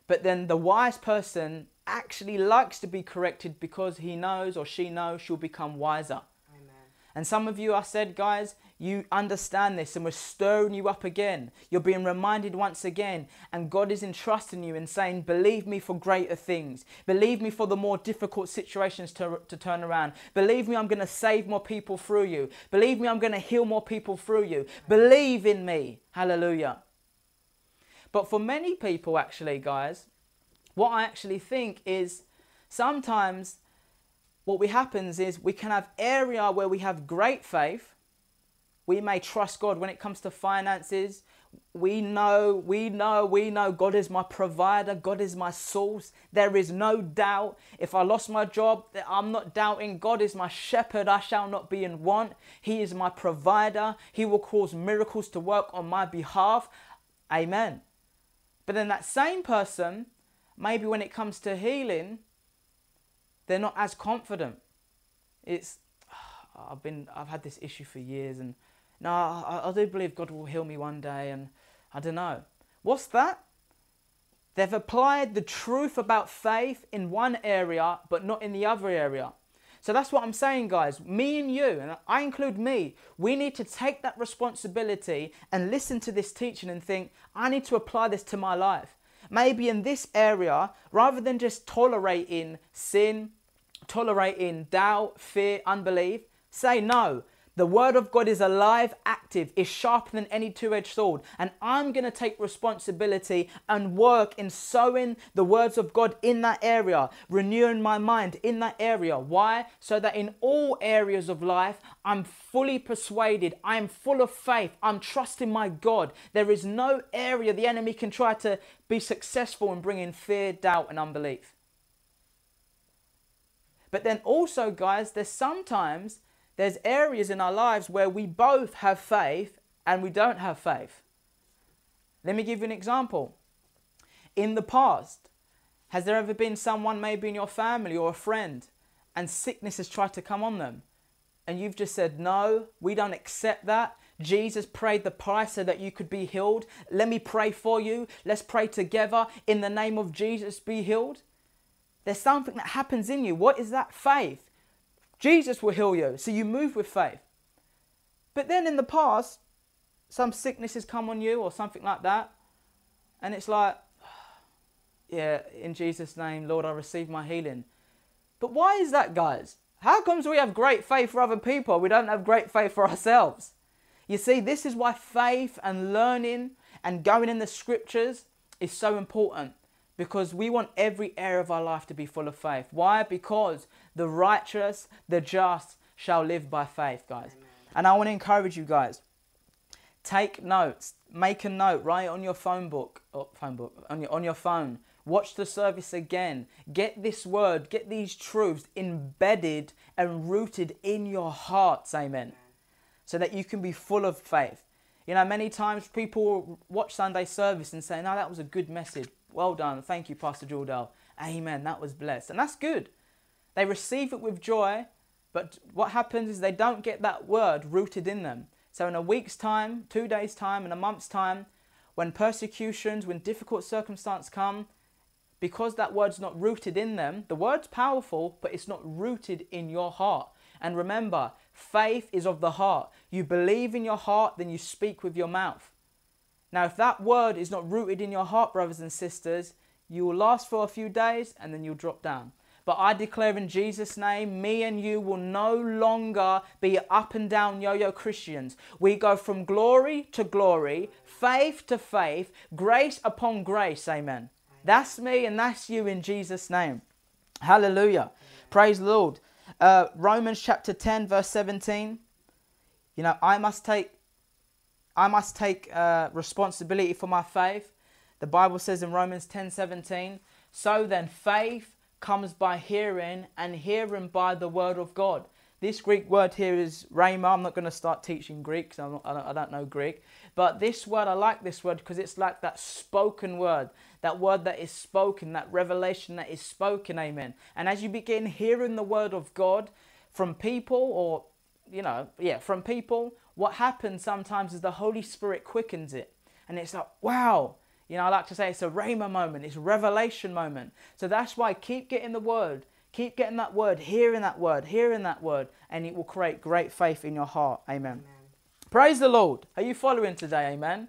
But then the wise person actually likes to be corrected because he knows or she knows she'll become wiser. Amen. And some of you, I said, guys, you understand this and we're stirring you up again. You're being reminded once again. And God is entrusting you and saying, Believe me for greater things. Believe me for the more difficult situations to, to turn around. Believe me, I'm going to save more people through you. Believe me, I'm going to heal more people through you. Believe in me. Hallelujah. But for many people, actually, guys, what I actually think is sometimes what we happens is we can have area where we have great faith. We may trust God when it comes to finances. We know, we know, we know God is my provider, God is my source. There is no doubt. If I lost my job, I'm not doubting. God is my shepherd, I shall not be in want. He is my provider. He will cause miracles to work on my behalf. Amen. But then that same person, maybe when it comes to healing, they're not as confident. It's I've been I've had this issue for years and no, I, I do believe God will heal me one day and I don't know. What's that? They've applied the truth about faith in one area but not in the other area. So that's what I'm saying, guys. Me and you, and I include me, we need to take that responsibility and listen to this teaching and think, I need to apply this to my life. Maybe in this area, rather than just tolerating sin, tolerating doubt, fear, unbelief, say no. The word of God is alive, active, is sharper than any two edged sword. And I'm going to take responsibility and work in sowing the words of God in that area, renewing my mind in that area. Why? So that in all areas of life, I'm fully persuaded, I'm full of faith, I'm trusting my God. There is no area the enemy can try to be successful in bringing fear, doubt, and unbelief. But then also, guys, there's sometimes there's areas in our lives where we both have faith and we don't have faith. Let me give you an example. In the past, has there ever been someone, maybe in your family or a friend, and sickness has tried to come on them? And you've just said, No, we don't accept that. Jesus paid the price so that you could be healed. Let me pray for you. Let's pray together. In the name of Jesus, be healed. There's something that happens in you. What is that? Faith. Jesus will heal you. So you move with faith. But then in the past, some sickness has come on you or something like that. And it's like, yeah, in Jesus' name, Lord, I receive my healing. But why is that, guys? How comes we have great faith for other people? We don't have great faith for ourselves. You see, this is why faith and learning and going in the scriptures is so important because we want every area of our life to be full of faith. Why? Because the righteous, the just shall live by faith, guys. Amen. And I want to encourage you guys. Take notes. Make a note. Write on your phone book. Oh, phone book. On your, on your phone. Watch the service again. Get this word, get these truths embedded and rooted in your hearts. Amen. So that you can be full of faith. You know, many times people watch Sunday service and say, no, that was a good message. Well done. Thank you, Pastor Jordan. Amen. That was blessed. And that's good. They receive it with joy, but what happens is they don't get that word rooted in them. So, in a week's time, two days' time, in a month's time, when persecutions, when difficult circumstances come, because that word's not rooted in them, the word's powerful, but it's not rooted in your heart. And remember, faith is of the heart. You believe in your heart, then you speak with your mouth. Now, if that word is not rooted in your heart, brothers and sisters, you will last for a few days and then you'll drop down. But I declare in Jesus' name, me and you will no longer be up and down yo yo Christians. We go from glory to glory, faith to faith, grace upon grace. Amen. That's me and that's you in Jesus' name. Hallelujah. Praise the Lord. Uh, Romans chapter 10, verse 17. You know, I must take I must take uh, responsibility for my faith. The Bible says in Romans 10 17, so then faith comes by hearing, and hearing by the word of God. This Greek word here is rhema. I'm not going to start teaching Greek because I, don't know Greek. But this word, I like this word because it's like that spoken word, that word that is spoken, that revelation that is spoken. Amen. And as you begin hearing the word of God from people, or, you know, yeah, from people, what happens sometimes is the Holy Spirit quickens it. And it's like, wow, you know, I like to say it's a rhema moment, it's a revelation moment. So that's why keep getting the word, keep getting that word, hearing that word, hearing that word, and it will create great faith in your heart. Amen. Amen. Praise the Lord. Are you following today? Amen. Amen.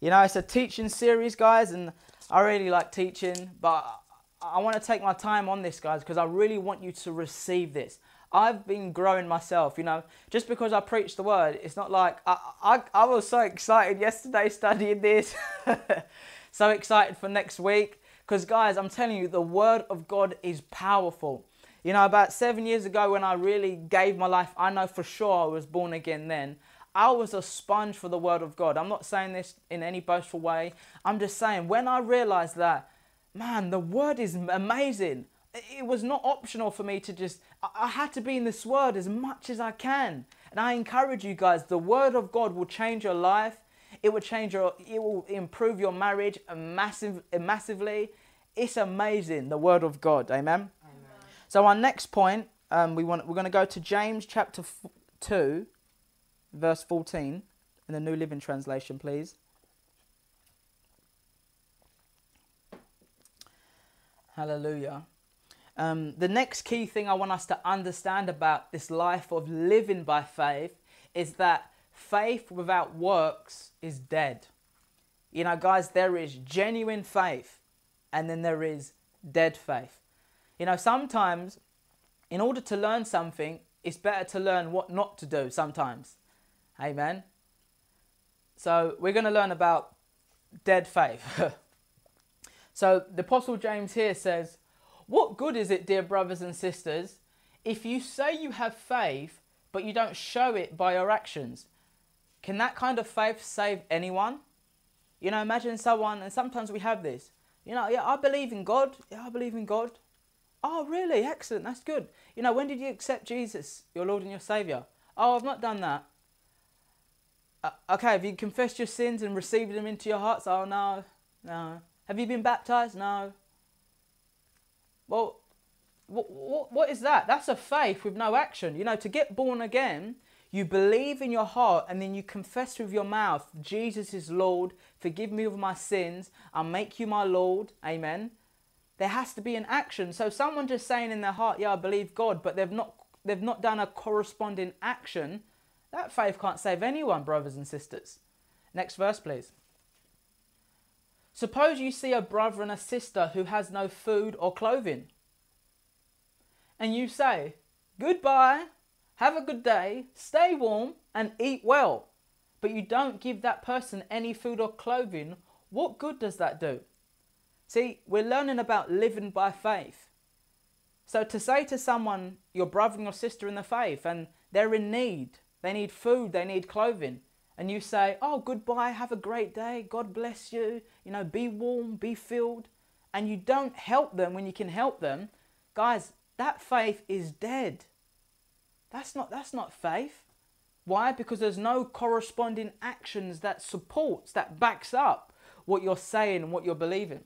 You know, it's a teaching series, guys, and I really like teaching, but I want to take my time on this, guys, because I really want you to receive this. I've been growing myself, you know, just because I preach the word, it's not like I, I, I was so excited yesterday studying this, so excited for next week. Because, guys, I'm telling you, the word of God is powerful. You know, about seven years ago when I really gave my life, I know for sure I was born again then. I was a sponge for the Word of God. I'm not saying this in any boastful way. I'm just saying when I realized that, man, the Word is amazing. It was not optional for me to just, I had to be in this Word as much as I can. And I encourage you guys, the Word of God will change your life. It will change your, it will improve your marriage massive, massively. It's amazing, the Word of God. Amen. So our next point, um, we want we're going to go to James chapter two, verse fourteen, in the New Living Translation, please. Hallelujah. Um, the next key thing I want us to understand about this life of living by faith is that faith without works is dead. You know, guys, there is genuine faith and then there is dead faith. You know, sometimes in order to learn something, it's better to learn what not to do sometimes. Amen. So we're going to learn about dead faith. so the Apostle James here says, What good is it, dear brothers and sisters, if you say you have faith, but you don't show it by your actions? Can that kind of faith save anyone? You know, imagine someone, and sometimes we have this. You know, yeah, I believe in God. Yeah, I believe in God. Oh, really? Excellent. That's good. You know, when did you accept Jesus, your Lord and your Savior? Oh, I've not done that. Uh, okay, have you confessed your sins and received them into your hearts? Oh, no, no. Have you been baptized? No. Well, what, what, what is that? That's a faith with no action. You know, to get born again, you believe in your heart and then you confess with your mouth, Jesus is Lord, forgive me of my sins, I'll make you my Lord. Amen. There has to be an action. So someone just saying in their heart, "Yeah, I believe God," but they've not they've not done a corresponding action. That faith can't save anyone, brothers and sisters. Next verse, please. Suppose you see a brother and a sister who has no food or clothing. And you say, Goodbye, have a good day, stay warm, and eat well. But you don't give that person any food or clothing. What good does that do? See, we're learning about living by faith. So to say to someone, your brother and your sister in the faith, and they're in need, they need food, they need clothing, and you say, oh, goodbye, have a great day, God bless you, you know, be warm, be filled, and you don't help them when you can help them, guys, that faith is dead. That's not, that's not faith. Why? Because there's no corresponding actions that supports, that backs up what you're saying and what you're believing.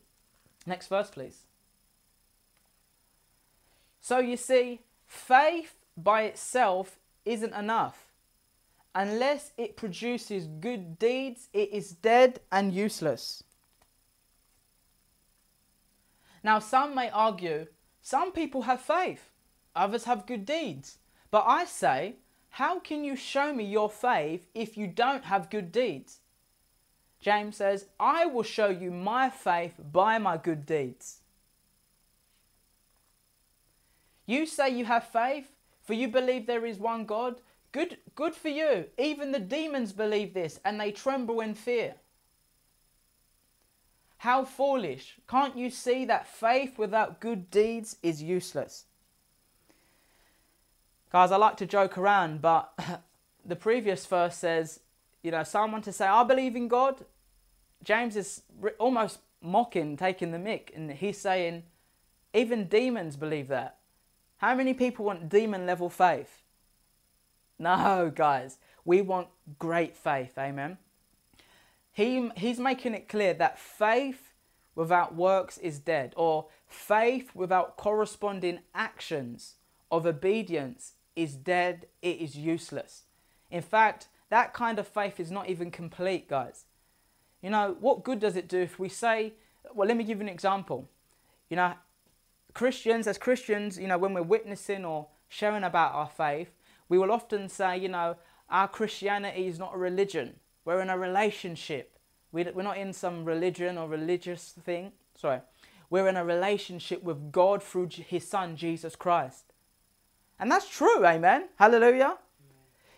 Next verse, please. So you see, faith by itself isn't enough. Unless it produces good deeds, it is dead and useless. Now, some may argue some people have faith, others have good deeds. But I say, how can you show me your faith if you don't have good deeds? James says, I will show you my faith by my good deeds. You say you have faith, for you believe there is one God. Good, good for you. Even the demons believe this and they tremble in fear. How foolish. Can't you see that faith without good deeds is useless? Guys, I like to joke around, but the previous verse says, you know, someone to say, I believe in God, James is almost mocking, taking the mick, and he's saying, even demons believe that. How many people want demon level faith? No, guys, we want great faith, amen. He, he's making it clear that faith without works is dead, or faith without corresponding actions of obedience is dead, it is useless. In fact, that kind of faith is not even complete, guys. You know, what good does it do if we say, well, let me give you an example. You know, Christians, as Christians, you know, when we're witnessing or sharing about our faith, we will often say, you know, our Christianity is not a religion. We're in a relationship. We're not in some religion or religious thing. Sorry. We're in a relationship with God through His Son, Jesus Christ. And that's true, amen? Hallelujah. Amen.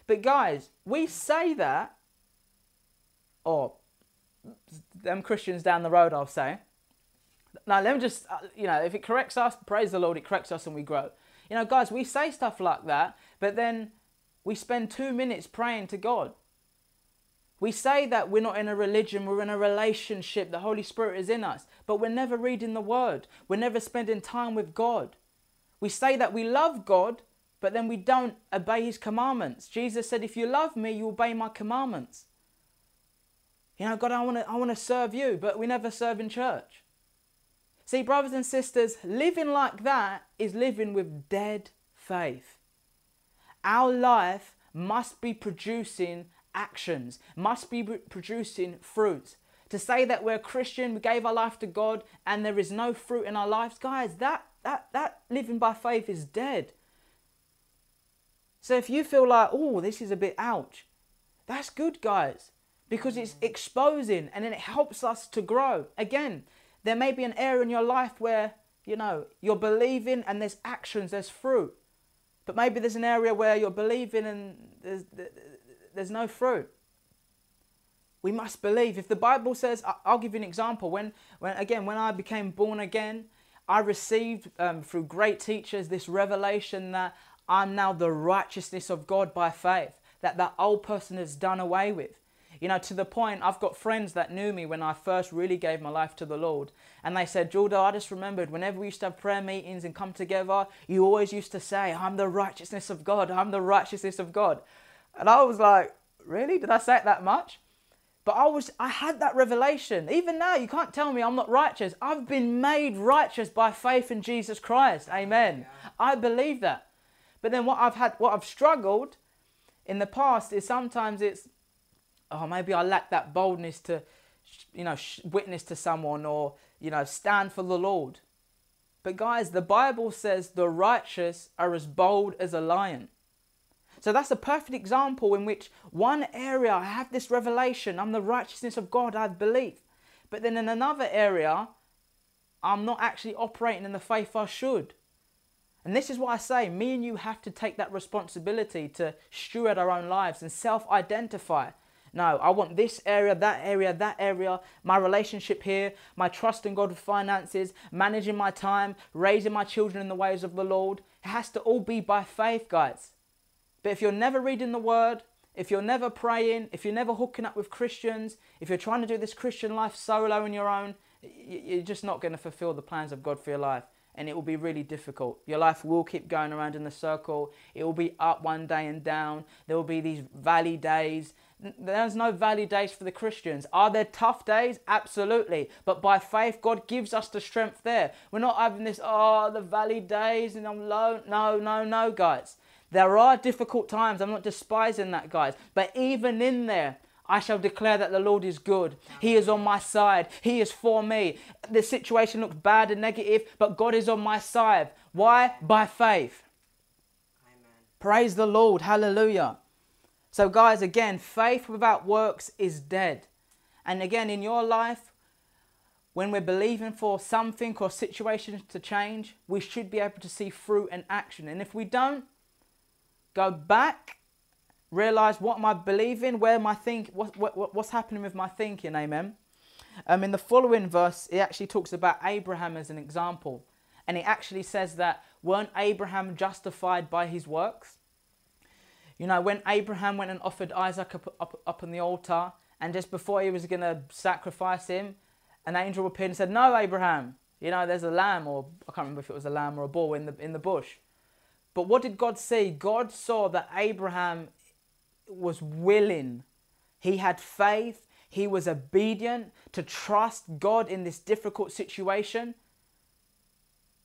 But guys, we say that, or them Christians down the road, I'll say, Now, let me just, uh, you know, if it corrects us, praise the Lord, it corrects us and we grow. You know, guys, we say stuff like that, but then we spend two minutes praying to God. We say that we're not in a religion, we're in a relationship, the Holy Spirit is in us, but we're never reading the Word. We're never spending time with God. We say that we love God, but then we don't obey His commandments. Jesus said, If you love me, you obey my commandments. You know, God, I want to I wanna serve you, but we never serve in church. See, brothers and sisters, living like that is living with dead faith. Our life must be producing actions, must be producing fruit. To say that we're Christian, we gave our life to God, and there is no fruit in our lives, guys, that that that living by faith is dead. So if you feel like, oh, this is a bit ouch, that's good, guys, because it's exposing and then it helps us to grow. Again, there may be an area in your life where you know you're believing and there's actions, there's fruit, but maybe there's an area where you're believing and there's there's no fruit. We must believe. If the Bible says, I'll give you an example. When, when again, when I became born again, I received um, through great teachers this revelation that I'm now the righteousness of God by faith, that that old person is done away with. You know, to the point I've got friends that knew me when I first really gave my life to the Lord. And they said, Jordan, I just remembered whenever we used to have prayer meetings and come together, you always used to say, I'm the righteousness of God. I'm the righteousness of God. And I was like, really? Did I say it that much? But I was I had that revelation. Even now, you can't tell me I'm not righteous. I've been made righteous by faith in Jesus Christ. Amen. Yeah. I believe that. But then what I've had what I've struggled in the past is sometimes it's oh maybe I lack that boldness to you know witness to someone or you know stand for the Lord. But guys, the Bible says the righteous are as bold as a lion. So that's a perfect example in which one area I have this revelation, I'm the righteousness of God, I believe. But then in another area, I'm not actually operating in the faith I should. And this is what I say me and you have to take that responsibility to steward our own lives and self identify. No, I want this area, that area, that area, my relationship here, my trust in God with finances, managing my time, raising my children in the ways of the Lord. It has to all be by faith, guys. But if you're never reading the word, if you're never praying, if you're never hooking up with Christians, if you're trying to do this Christian life solo on your own, you're just not going to fulfill the plans of God for your life. And it will be really difficult. Your life will keep going around in the circle. It will be up one day and down. There will be these valley days. There's no valley days for the Christians. Are there tough days? Absolutely. But by faith, God gives us the strength there. We're not having this, oh, the valley days and I'm low. No, no, no, guys. There are difficult times. I'm not despising that, guys. But even in there, I shall declare that the Lord is good. He is on my side. He is for me. The situation looks bad and negative, but God is on my side. Why? By faith. Amen. Praise the Lord. Hallelujah. So, guys, again, faith without works is dead. And again, in your life, when we're believing for something or situations to change, we should be able to see fruit and action. And if we don't, go back, realize what am I believing, where I think, what, what, what's happening with my thinking, amen. Um, in the following verse, it actually talks about Abraham as an example. And it actually says that weren't Abraham justified by his works? You know, when Abraham went and offered Isaac up, up, up on the altar, and just before he was going to sacrifice him, an angel appeared and said, No, Abraham, you know, there's a lamb, or I can't remember if it was a lamb or a bull in the, in the bush. But what did God see? God saw that Abraham was willing, he had faith, he was obedient to trust God in this difficult situation.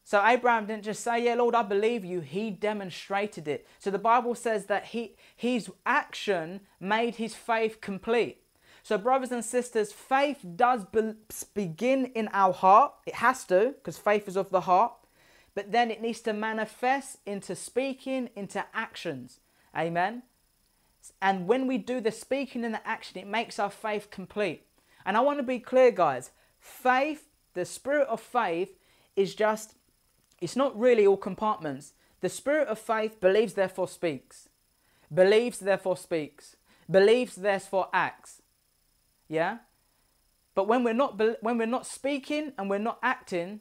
So Abraham didn't just say, Yeah, Lord, I believe you. He demonstrated it. So the Bible says that he, his action made his faith complete. So, brothers and sisters, faith does be- begin in our heart. It has to, because faith is of the heart but then it needs to manifest into speaking, into actions. Amen. And when we do the speaking and the action, it makes our faith complete. And I want to be clear, guys faith, the spirit of faith, is just, it's not really all compartments. The spirit of faith believes, therefore speaks. Believes, therefore speaks. Believes, therefore acts. Yeah? But when we're not when we're not speaking and we're not acting,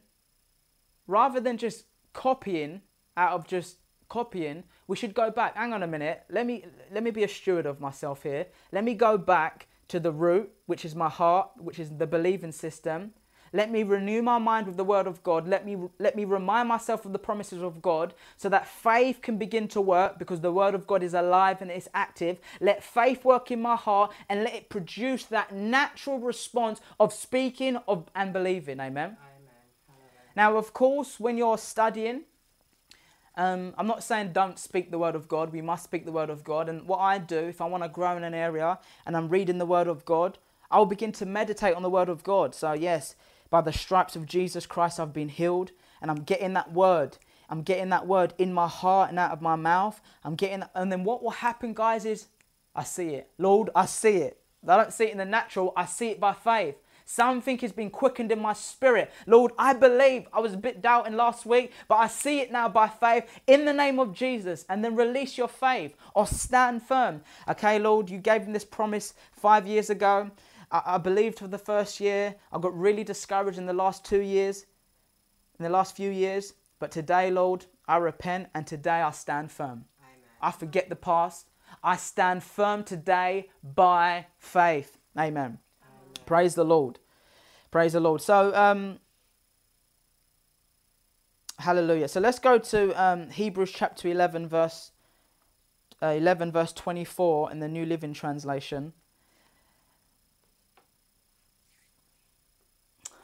rather than just copying out of just copying, we should go back. Hang on a minute. Let me let me be a steward of myself here. Let me go back to the root, which is my heart, which is the believing system. Let me renew my mind with the word of God. Let me let me remind myself of the promises of God so that faith can begin to work because the word of God is alive and it's active. Let faith work in my heart and let it produce that natural response of speaking of and believing. Amen. Amen. Now, of course, when you're studying, um, I'm not saying don't speak the word of God. We must speak the word of God. And what I do, if I want to grow in an area and I'm reading the word of God, I'll begin to meditate on the word of God. So, yes, by the stripes of Jesus Christ, I've been healed. And I'm getting that word. I'm getting that word in my heart and out of my mouth. I'm getting, and then what will happen, guys, is I see it. Lord, I see it. I don't see it in the natural, I see it by faith. Something has been quickened in my spirit. Lord, I believe. I was a bit doubting last week, but I see it now by faith in the name of Jesus. And then release your faith or stand firm. Okay, Lord, you gave him this promise five years ago. I, I believed for the first year. I got really discouraged in the last two years, in the last few years. But today, Lord, I repent and today I stand firm. Amen. I forget the past. I stand firm today by faith. Amen. Praise the Lord. Praise the Lord. So, um, hallelujah. So let's go to um, Hebrews chapter 11, verse uh, 11, verse 24 in the New Living Translation.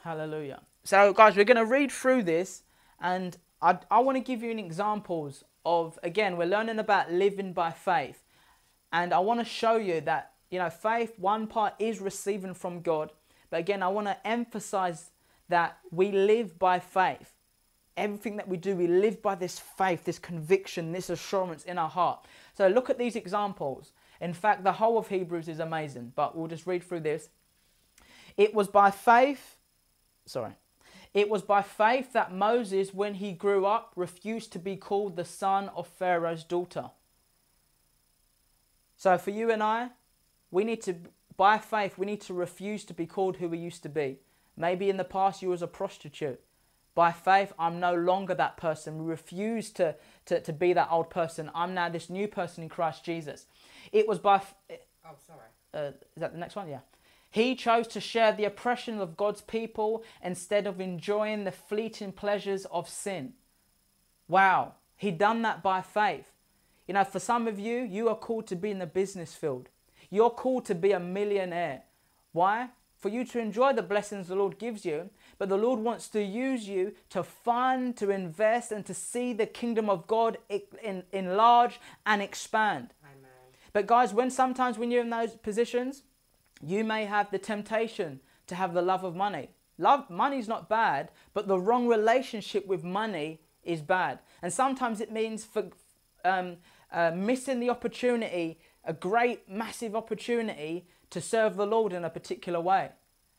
Hallelujah. So, guys, we're going to read through this, and I, I want to give you an examples of, again, we're learning about living by faith. And I want to show you that you know, faith, one part is receiving from God. But again, I want to emphasize that we live by faith. Everything that we do, we live by this faith, this conviction, this assurance in our heart. So look at these examples. In fact, the whole of Hebrews is amazing, but we'll just read through this. It was by faith, sorry, it was by faith that Moses, when he grew up, refused to be called the son of Pharaoh's daughter. So for you and I, we need to, by faith, we need to refuse to be called who we used to be. Maybe in the past you was a prostitute. By faith, I'm no longer that person. We refuse to, to, to be that old person. I'm now this new person in Christ Jesus. It was by. Oh, sorry. Uh, is that the next one? Yeah. He chose to share the oppression of God's people instead of enjoying the fleeting pleasures of sin. Wow. He done that by faith. You know, for some of you, you are called to be in the business field. You're called to be a millionaire. Why? For you to enjoy the blessings the Lord gives you, but the Lord wants to use you to fund, to invest, and to see the kingdom of God enlarge and expand. Amen. But guys, when sometimes when you're in those positions, you may have the temptation to have the love of money. Love money is not bad, but the wrong relationship with money is bad. And sometimes it means for um, uh, missing the opportunity a great, massive opportunity to serve the Lord in a particular way.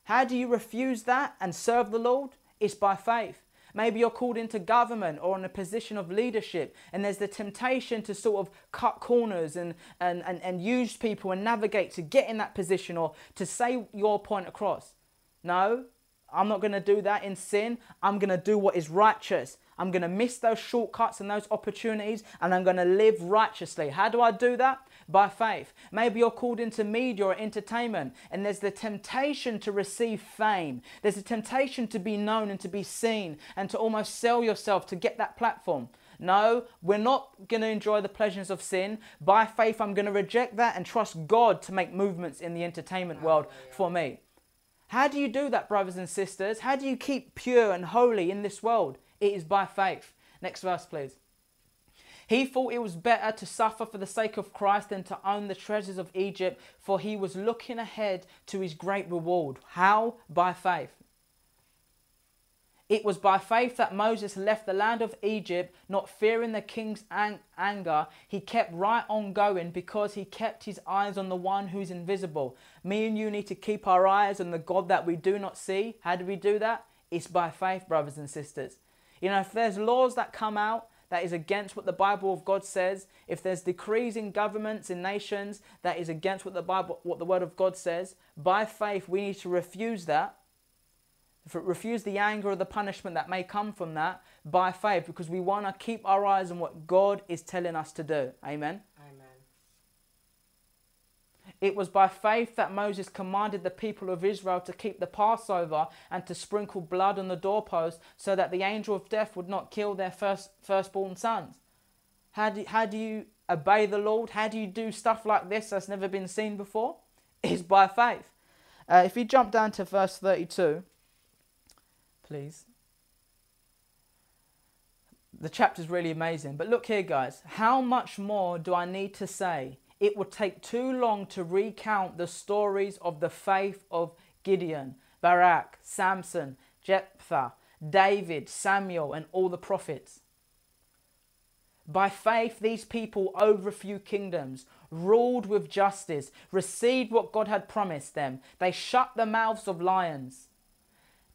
How do you refuse that and serve the Lord? It's by faith. Maybe you're called into government or in a position of leadership, and there's the temptation to sort of cut corners and, and, and, and use people and navigate to get in that position or to say your point across. No, I'm not going to do that in sin. I'm going to do what is righteous. I'm going to miss those shortcuts and those opportunities and I'm going to live righteously. How do I do that? By faith. Maybe you're called into media or entertainment and there's the temptation to receive fame. There's a temptation to be known and to be seen and to almost sell yourself to get that platform. No, we're not going to enjoy the pleasures of sin. By faith, I'm going to reject that and trust God to make movements in the entertainment world for me. How do you do that, brothers and sisters? How do you keep pure and holy in this world? It is by faith. Next verse, please. He thought it was better to suffer for the sake of Christ than to own the treasures of Egypt, for he was looking ahead to his great reward. How? By faith. It was by faith that Moses left the land of Egypt, not fearing the king's ang- anger. He kept right on going because he kept his eyes on the one who's invisible. Me and you need to keep our eyes on the God that we do not see. How do we do that? It's by faith, brothers and sisters. You know, if there's laws that come out that is against what the Bible of God says, if there's decrees in governments, in nations that is against what the Bible, what the Word of God says, by faith we need to refuse that. Refuse the anger or the punishment that may come from that by faith because we want to keep our eyes on what God is telling us to do. Amen. It was by faith that Moses commanded the people of Israel to keep the Passover and to sprinkle blood on the doorpost so that the angel of death would not kill their first, firstborn sons. How do, how do you obey the Lord? How do you do stuff like this that's never been seen before? It's by faith. Uh, if you jump down to verse 32, please. The chapter's really amazing. But look here, guys. How much more do I need to say? It would take too long to recount the stories of the faith of Gideon, Barak, Samson, Jephthah, David, Samuel, and all the prophets. By faith, these people overthrew kingdoms, ruled with justice, received what God had promised them. They shut the mouths of lions,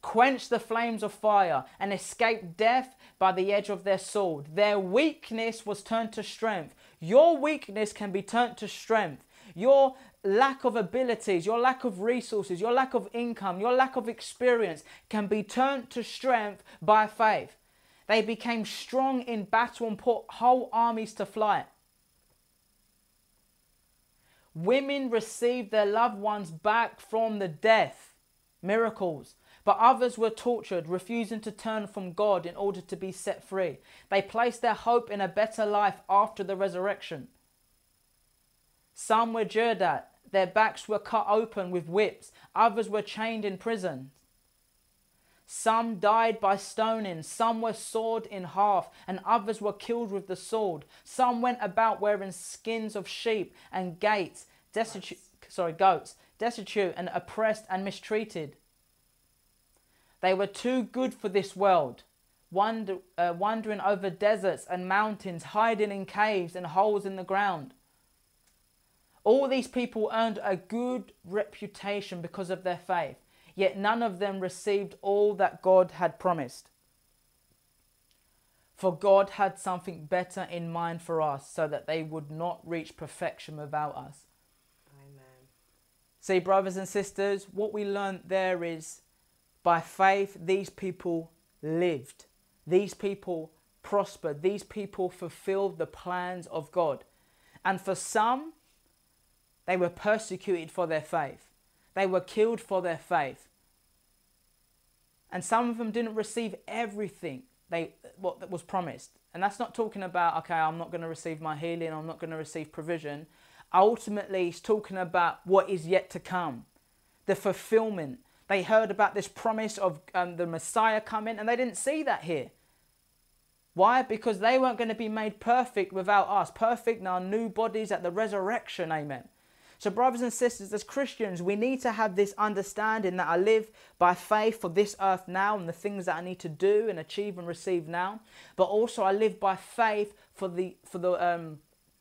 quenched the flames of fire, and escaped death by the edge of their sword. Their weakness was turned to strength. Your weakness can be turned to strength. Your lack of abilities, your lack of resources, your lack of income, your lack of experience can be turned to strength by faith. They became strong in battle and put whole armies to flight. Women received their loved ones back from the death. Miracles. But others were tortured, refusing to turn from God in order to be set free. They placed their hope in a better life after the resurrection. Some were jeered at, their backs were cut open with whips, others were chained in prison. Some died by stoning, some were sawed in half, and others were killed with the sword. Some went about wearing skins of sheep and gates, destitute, sorry, goats, destitute and oppressed and mistreated. They were too good for this world, wander, uh, wandering over deserts and mountains, hiding in caves and holes in the ground. All these people earned a good reputation because of their faith, yet none of them received all that God had promised. For God had something better in mind for us so that they would not reach perfection without us. Amen. See, brothers and sisters, what we learned there is by faith, these people lived. These people prospered. These people fulfilled the plans of God. And for some, they were persecuted for their faith. They were killed for their faith. And some of them didn't receive everything they what was promised. And that's not talking about okay, I'm not going to receive my healing, I'm not going to receive provision. Ultimately, it's talking about what is yet to come, the fulfillment, they heard about this promise of um, the Messiah coming, and they didn't see that here. Why? Because they weren't going to be made perfect without us, perfect in our new bodies at the resurrection. Amen. So, brothers and sisters, as Christians, we need to have this understanding that I live by faith for this earth now and the things that I need to do and achieve and receive now. But also, I live by faith for the for the um,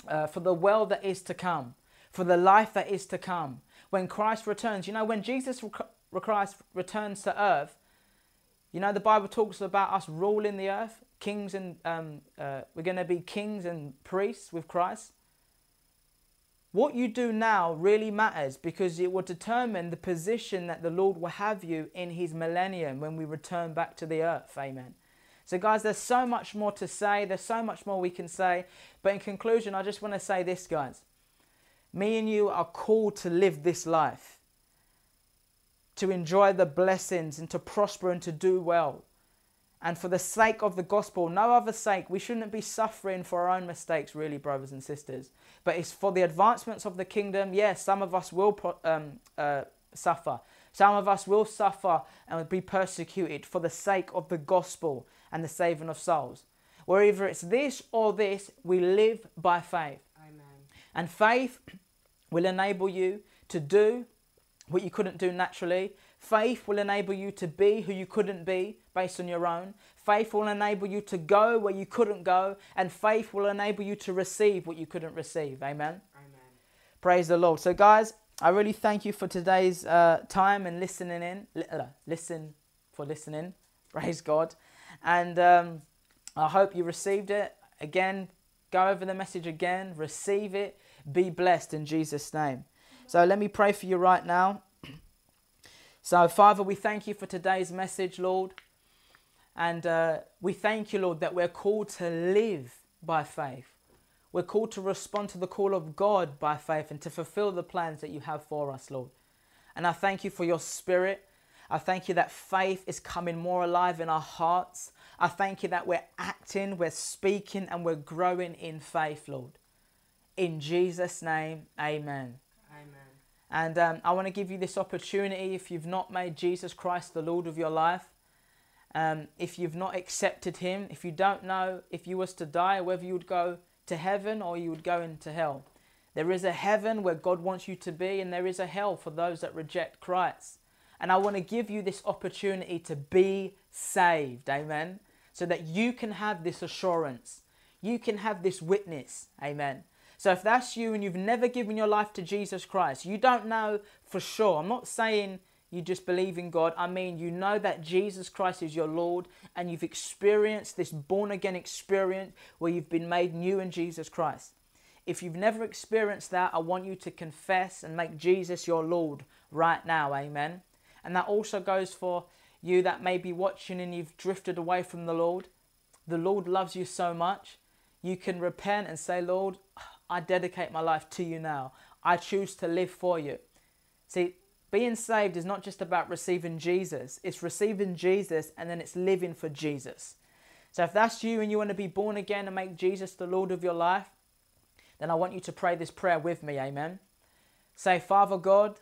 uh, for the world that is to come, for the life that is to come. When Christ returns, you know, when Jesus Christ returns to earth, you know, the Bible talks about us ruling the earth, kings and um, uh, we're going to be kings and priests with Christ. What you do now really matters because it will determine the position that the Lord will have you in his millennium when we return back to the earth. Amen. So, guys, there's so much more to say. There's so much more we can say. But in conclusion, I just want to say this, guys. Me and you are called to live this life to enjoy the blessings and to prosper and to do well. And for the sake of the gospel, no other sake, we shouldn't be suffering for our own mistakes, really, brothers and sisters. But it's for the advancements of the kingdom. Yes, some of us will um, uh, suffer. Some of us will suffer and be persecuted for the sake of the gospel and the saving of souls. Wherever it's this or this, we live by faith. Amen. And faith will enable you to do what you couldn't do naturally. Faith will enable you to be who you couldn't be based on your own. Faith will enable you to go where you couldn't go. And faith will enable you to receive what you couldn't receive. Amen. Amen. Praise the Lord. So, guys, I really thank you for today's uh, time and listening in. Uh, listen for listening. Praise God. And um, I hope you received it. again, go over the message again, receive it, be blessed in Jesus' name. So let me pray for you right now. So, Father, we thank you for today's message, Lord. And uh, we thank you, Lord, that we're called to live by faith. We're called to respond to the call of God by faith and to fulfill the plans that you have for us, Lord. And I thank you for your spirit. I thank you that faith is coming more alive in our hearts. I thank you that we're acting, we're speaking, and we're growing in faith, Lord. In Jesus' name, amen. And um, I want to give you this opportunity if you've not made Jesus Christ the Lord of your life, um, if you've not accepted Him, if you don't know if you was to die, whether you would go to heaven or you would go into hell. There is a heaven where God wants you to be, and there is a hell for those that reject Christ. And I want to give you this opportunity to be saved, amen, so that you can have this assurance. You can have this witness, amen. So if that's you and you've never given your life to Jesus Christ, you don't know for sure. I'm not saying you just believe in God. I mean, you know that Jesus Christ is your Lord and you've experienced this born again experience where you've been made new in Jesus Christ. If you've never experienced that, I want you to confess and make Jesus your Lord right now. Amen. And that also goes for you that may be watching and you've drifted away from the Lord. The Lord loves you so much. You can repent and say, Lord, I dedicate my life to you now. I choose to live for you. See, being saved is not just about receiving Jesus, it's receiving Jesus and then it's living for Jesus. So if that's you and you want to be born again and make Jesus the Lord of your life, then I want you to pray this prayer with me. Amen. Say, Father God,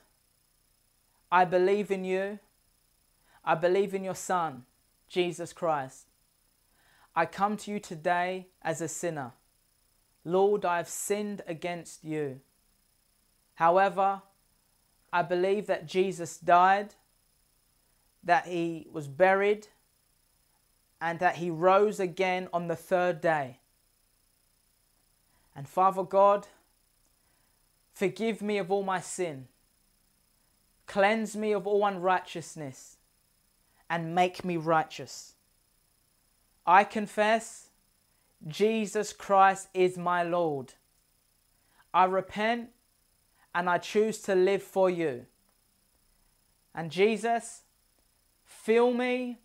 I believe in you. I believe in your Son, Jesus Christ. I come to you today as a sinner. Lord, I have sinned against you. However, I believe that Jesus died, that he was buried, and that he rose again on the third day. And Father God, forgive me of all my sin, cleanse me of all unrighteousness, and make me righteous. I confess Jesus Christ is my Lord. I repent and I choose to live for you. And Jesus, fill me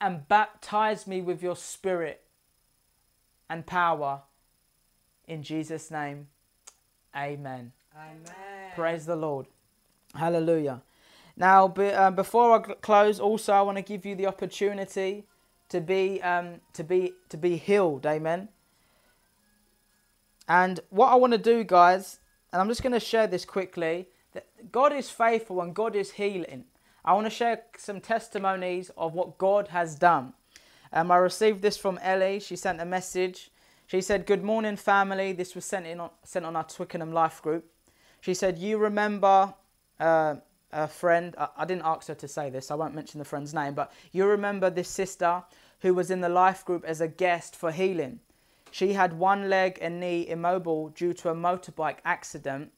and baptize me with your spirit and power. In Jesus' name, amen. Amen. Praise the Lord. Hallelujah. Now, uh, before I close, also I want to give you the opportunity to be um, to be to be healed. Amen. And what I want to do, guys, and I'm just going to share this quickly. That God is faithful and God is healing. I want to share some testimonies of what God has done. Um, I received this from Ellie. She sent a message. She said, "Good morning, family." This was sent in on, sent on our Twickenham Life group. She said, "You remember." Uh, a friend, I didn't ask her to say this, I won't mention the friend's name, but you remember this sister who was in the life group as a guest for healing. She had one leg and knee immobile due to a motorbike accident.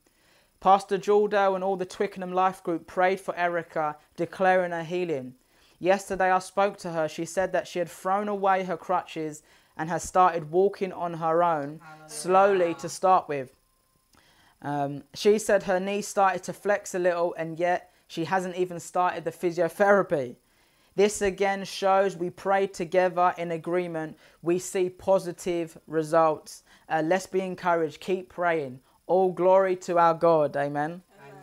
Pastor Jordo and all the Twickenham Life Group prayed for Erica, declaring her healing. Yesterday I spoke to her. She said that she had thrown away her crutches and has started walking on her own, slowly to start with. Um, she said her knee started to flex a little, and yet she hasn't even started the physiotherapy. This again shows we pray together in agreement. We see positive results. Uh, let's be encouraged. Keep praying. All glory to our God. Amen. Amen.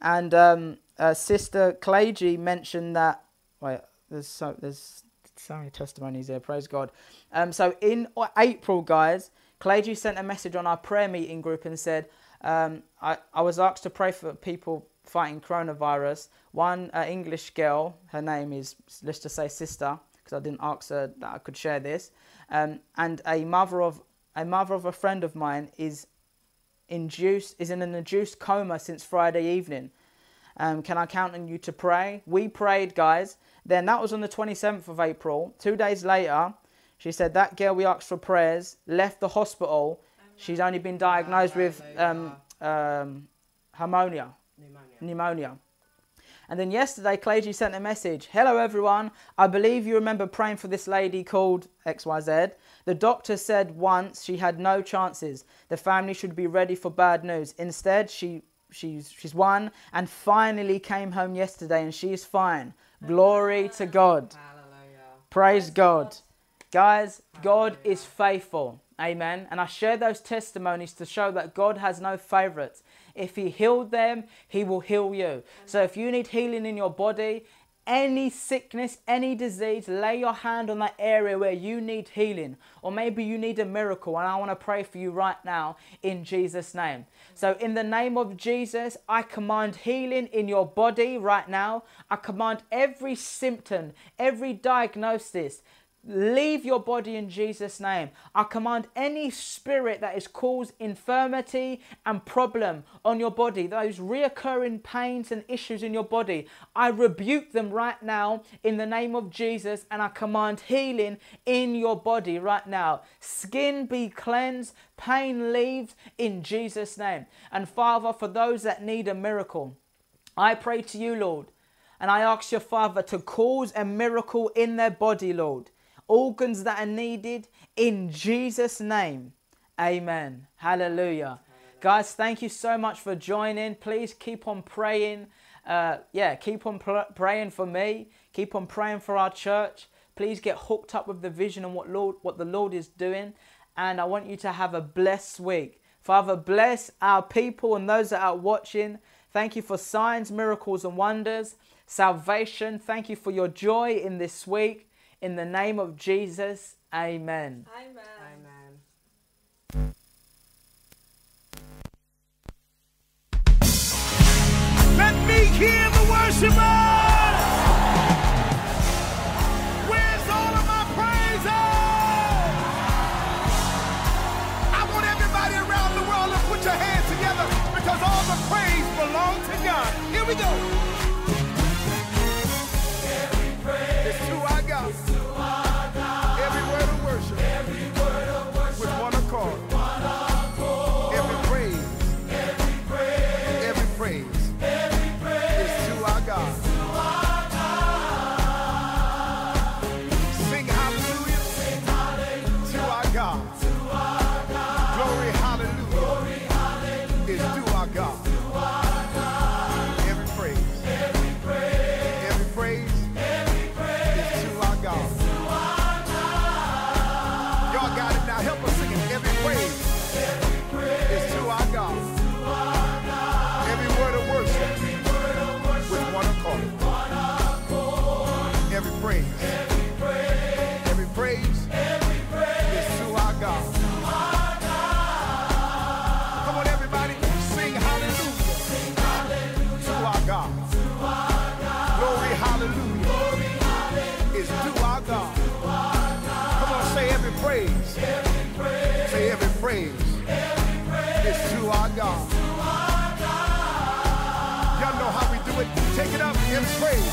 And um, uh, Sister Claygy mentioned that. Wait, there's so there's so many testimonies here. Praise God. Um, so in April, guys, Claygy sent a message on our prayer meeting group and said, um, I, I was asked to pray for people fighting coronavirus. One uh, English girl, her name is, let's just say sister, because I didn't ask her that I could share this, um, and a mother of a mother of a friend of mine is induced is in an induced coma since Friday evening. Um, can I count on you to pray? We prayed, guys. Then that was on the 27th of April. Two days later, she said that girl we asked for prayers left the hospital. She's only been diagnosed with um, um, pneumonia. Pneumonia. And then yesterday, Claygy sent a message Hello, everyone. I believe you remember praying for this lady called XYZ. The doctor said once she had no chances. The family should be ready for bad news. Instead, she she's she's won and finally came home yesterday and she's fine. Glory to God. Hallelujah. Praise God. Guys, God is faithful. Amen. And I share those testimonies to show that God has no favorites. If He healed them, He will heal you. So if you need healing in your body, any sickness, any disease, lay your hand on that area where you need healing. Or maybe you need a miracle, and I want to pray for you right now in Jesus' name. So, in the name of Jesus, I command healing in your body right now. I command every symptom, every diagnosis, leave your body in Jesus' name. I command any spirit that has caused infirmity and problem on your body, those reoccurring pains and issues in your body, I rebuke them right now in the name of Jesus and I command healing in your body right now. Skin be cleansed, pain leaves in Jesus' name. And Father, for those that need a miracle, I pray to you, Lord. And I ask your Father to cause a miracle in their body, Lord organs that are needed in Jesus' name. Amen. Hallelujah. Guys, thank you so much for joining. Please keep on praying. Uh, yeah, keep on pr- praying for me. Keep on praying for our church. Please get hooked up with the vision and what Lord, what the Lord is doing. And I want you to have a blessed week. Father, bless our people and those that are watching. Thank you for signs, miracles, and wonders, salvation. Thank you for your joy in this week. In the name of Jesus, amen. Amen. Amen. Let me hear the worshipers. Where's all of my praises? I want everybody around the world to put your hands together because all the praise belongs to God. Here we go. Praise.